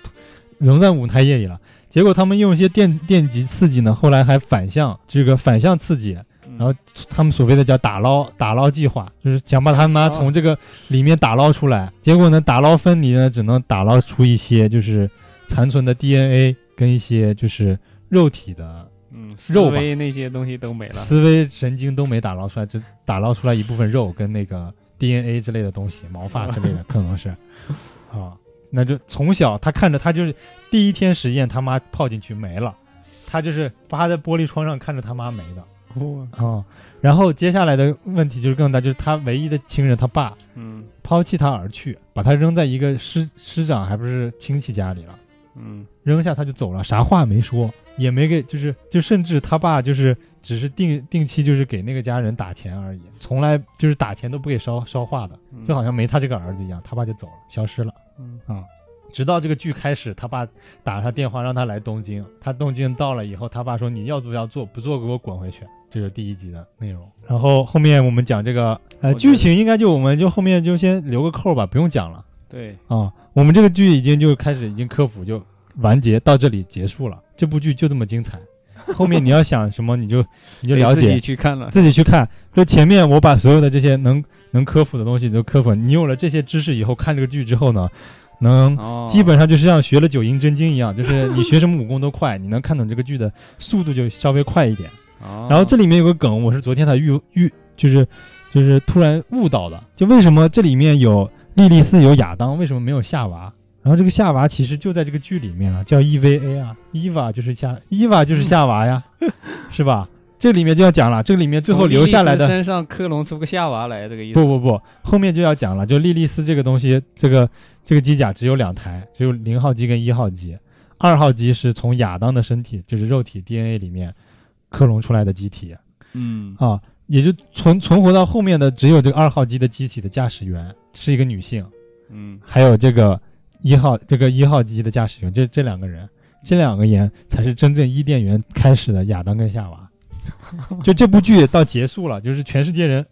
融在母胎液里了。结果他们用一些电电极刺激呢，后来还反向这个反向刺激，嗯然后他们所谓的叫打捞打捞计划，就是想把他妈哦从这个里面打捞出来。结果呢，打捞分离呢，只能打捞出一些就是残存的 DNA 跟一些就是肉体的嗯，肉吧思维那些东西都没了。思维神经都没打捞出来，只打捞出来一部分肉跟那个 DNA 之类的东西，毛发之类的 可能是啊。那就从小他看着他就是第一天实验，他妈泡进去没了，他就是趴在玻璃窗上看着他妈没的哇，啊、然后接下来的问题就是更大，就是他唯一的亲人他爸嗯抛弃他而去，把他扔在一个师师长还不是亲戚家里了。嗯。扔下他就走了，啥话没说，也没给，就是就甚至他爸就是只是定定期就是给那个家人打钱而已，从来就是打钱都不给烧烧化的，嗯就好像没他这个儿子一样，他爸就走了，消失了嗯啊。直到这个剧开始，他爸打了他电话让他来东京，他东京到了以后，他爸说你要做要做，不做给我滚回去。这是第一集的内容。然后后面我们讲这个呃剧情，应该就我们就后面就先留个扣吧，不用讲了。对，啊，我们这个剧已经就开始已经科普就完结到这里结束了，这部剧就这么精彩。后面你要想什么，你就你就了解 自己，去看了。自己去看。就前面我把所有的这些能能科普的东西就科普，你有了这些知识以后，看这个剧之后呢，能哦，基本上就是像学了九阴真经一样，就是 你学什么武功都快，你能看懂这个剧的速度就稍微快一点。哦，然后这里面有个梗，我是昨天才遇遇，就是就是突然悟到的，就为什么这里面有莉莉丝有亚当，为什么没有夏娃？然后这个夏娃其实就在这个剧里面啊，叫 EVA 啊，EVA 就是夏，EVA 就是夏娃呀，是吧？这里面就要讲了，这个里面最后留下来的身上克隆出个夏娃来，这个意思。不不不，后面就要讲了，就莉莉丝这个东西，这个这个机甲只有两台，只有零号机跟一号机，二号机是从亚当的身体，就是肉体 DNA 里面克隆出来的机体。嗯啊，也就存存活到后面的只有这个二号机的机体的驾驶员是一个女性，嗯还有这个一号这个一号机的驾驶员，这这两个人，这两个人才是真正伊甸园开始的亚当跟夏娃。就这部剧到结束了，就是全世界人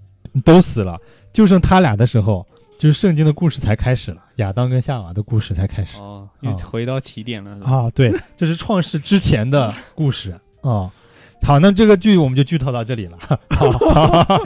都死了，就剩他俩的时候，就是圣经的故事才开始了，亚当跟夏娃的故事才开始。哦，又啊回到起点了。啊，对，这是创世之前的故事啊。好，那这个剧我们就剧透到这里了。好，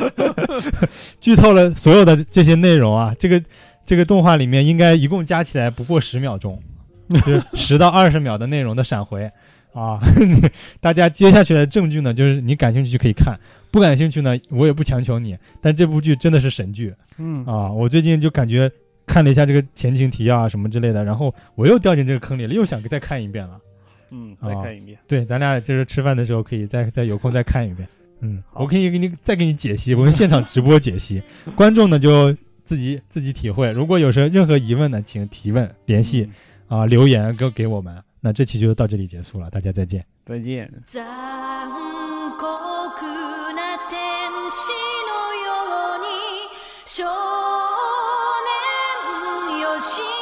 剧透了所有的这些内容啊，这个这个动画里面应该一共加起来不过十秒钟，就是十到二十秒的内容的闪回啊。大家接下去的证据呢，就是你感兴趣就可以看，不感兴趣呢，我也不强求你。但这部剧真的是神剧，嗯啊，我最近就感觉看了一下这个前情提要啊什么之类的，然后我又掉进这个坑里了，又想再看一遍了。嗯，再啊看一遍。对，咱俩就是吃饭的时候可以再再有空再看一遍。嗯，我可以给你再给你解析，我们现场直播解析，观众呢就自己自己体会。如果有什任何疑问呢，请提问联系嗯啊、留言给给我们。那这期就到这里结束了，大家再见。再见。残酷な天使のように少年よ神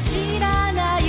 知らない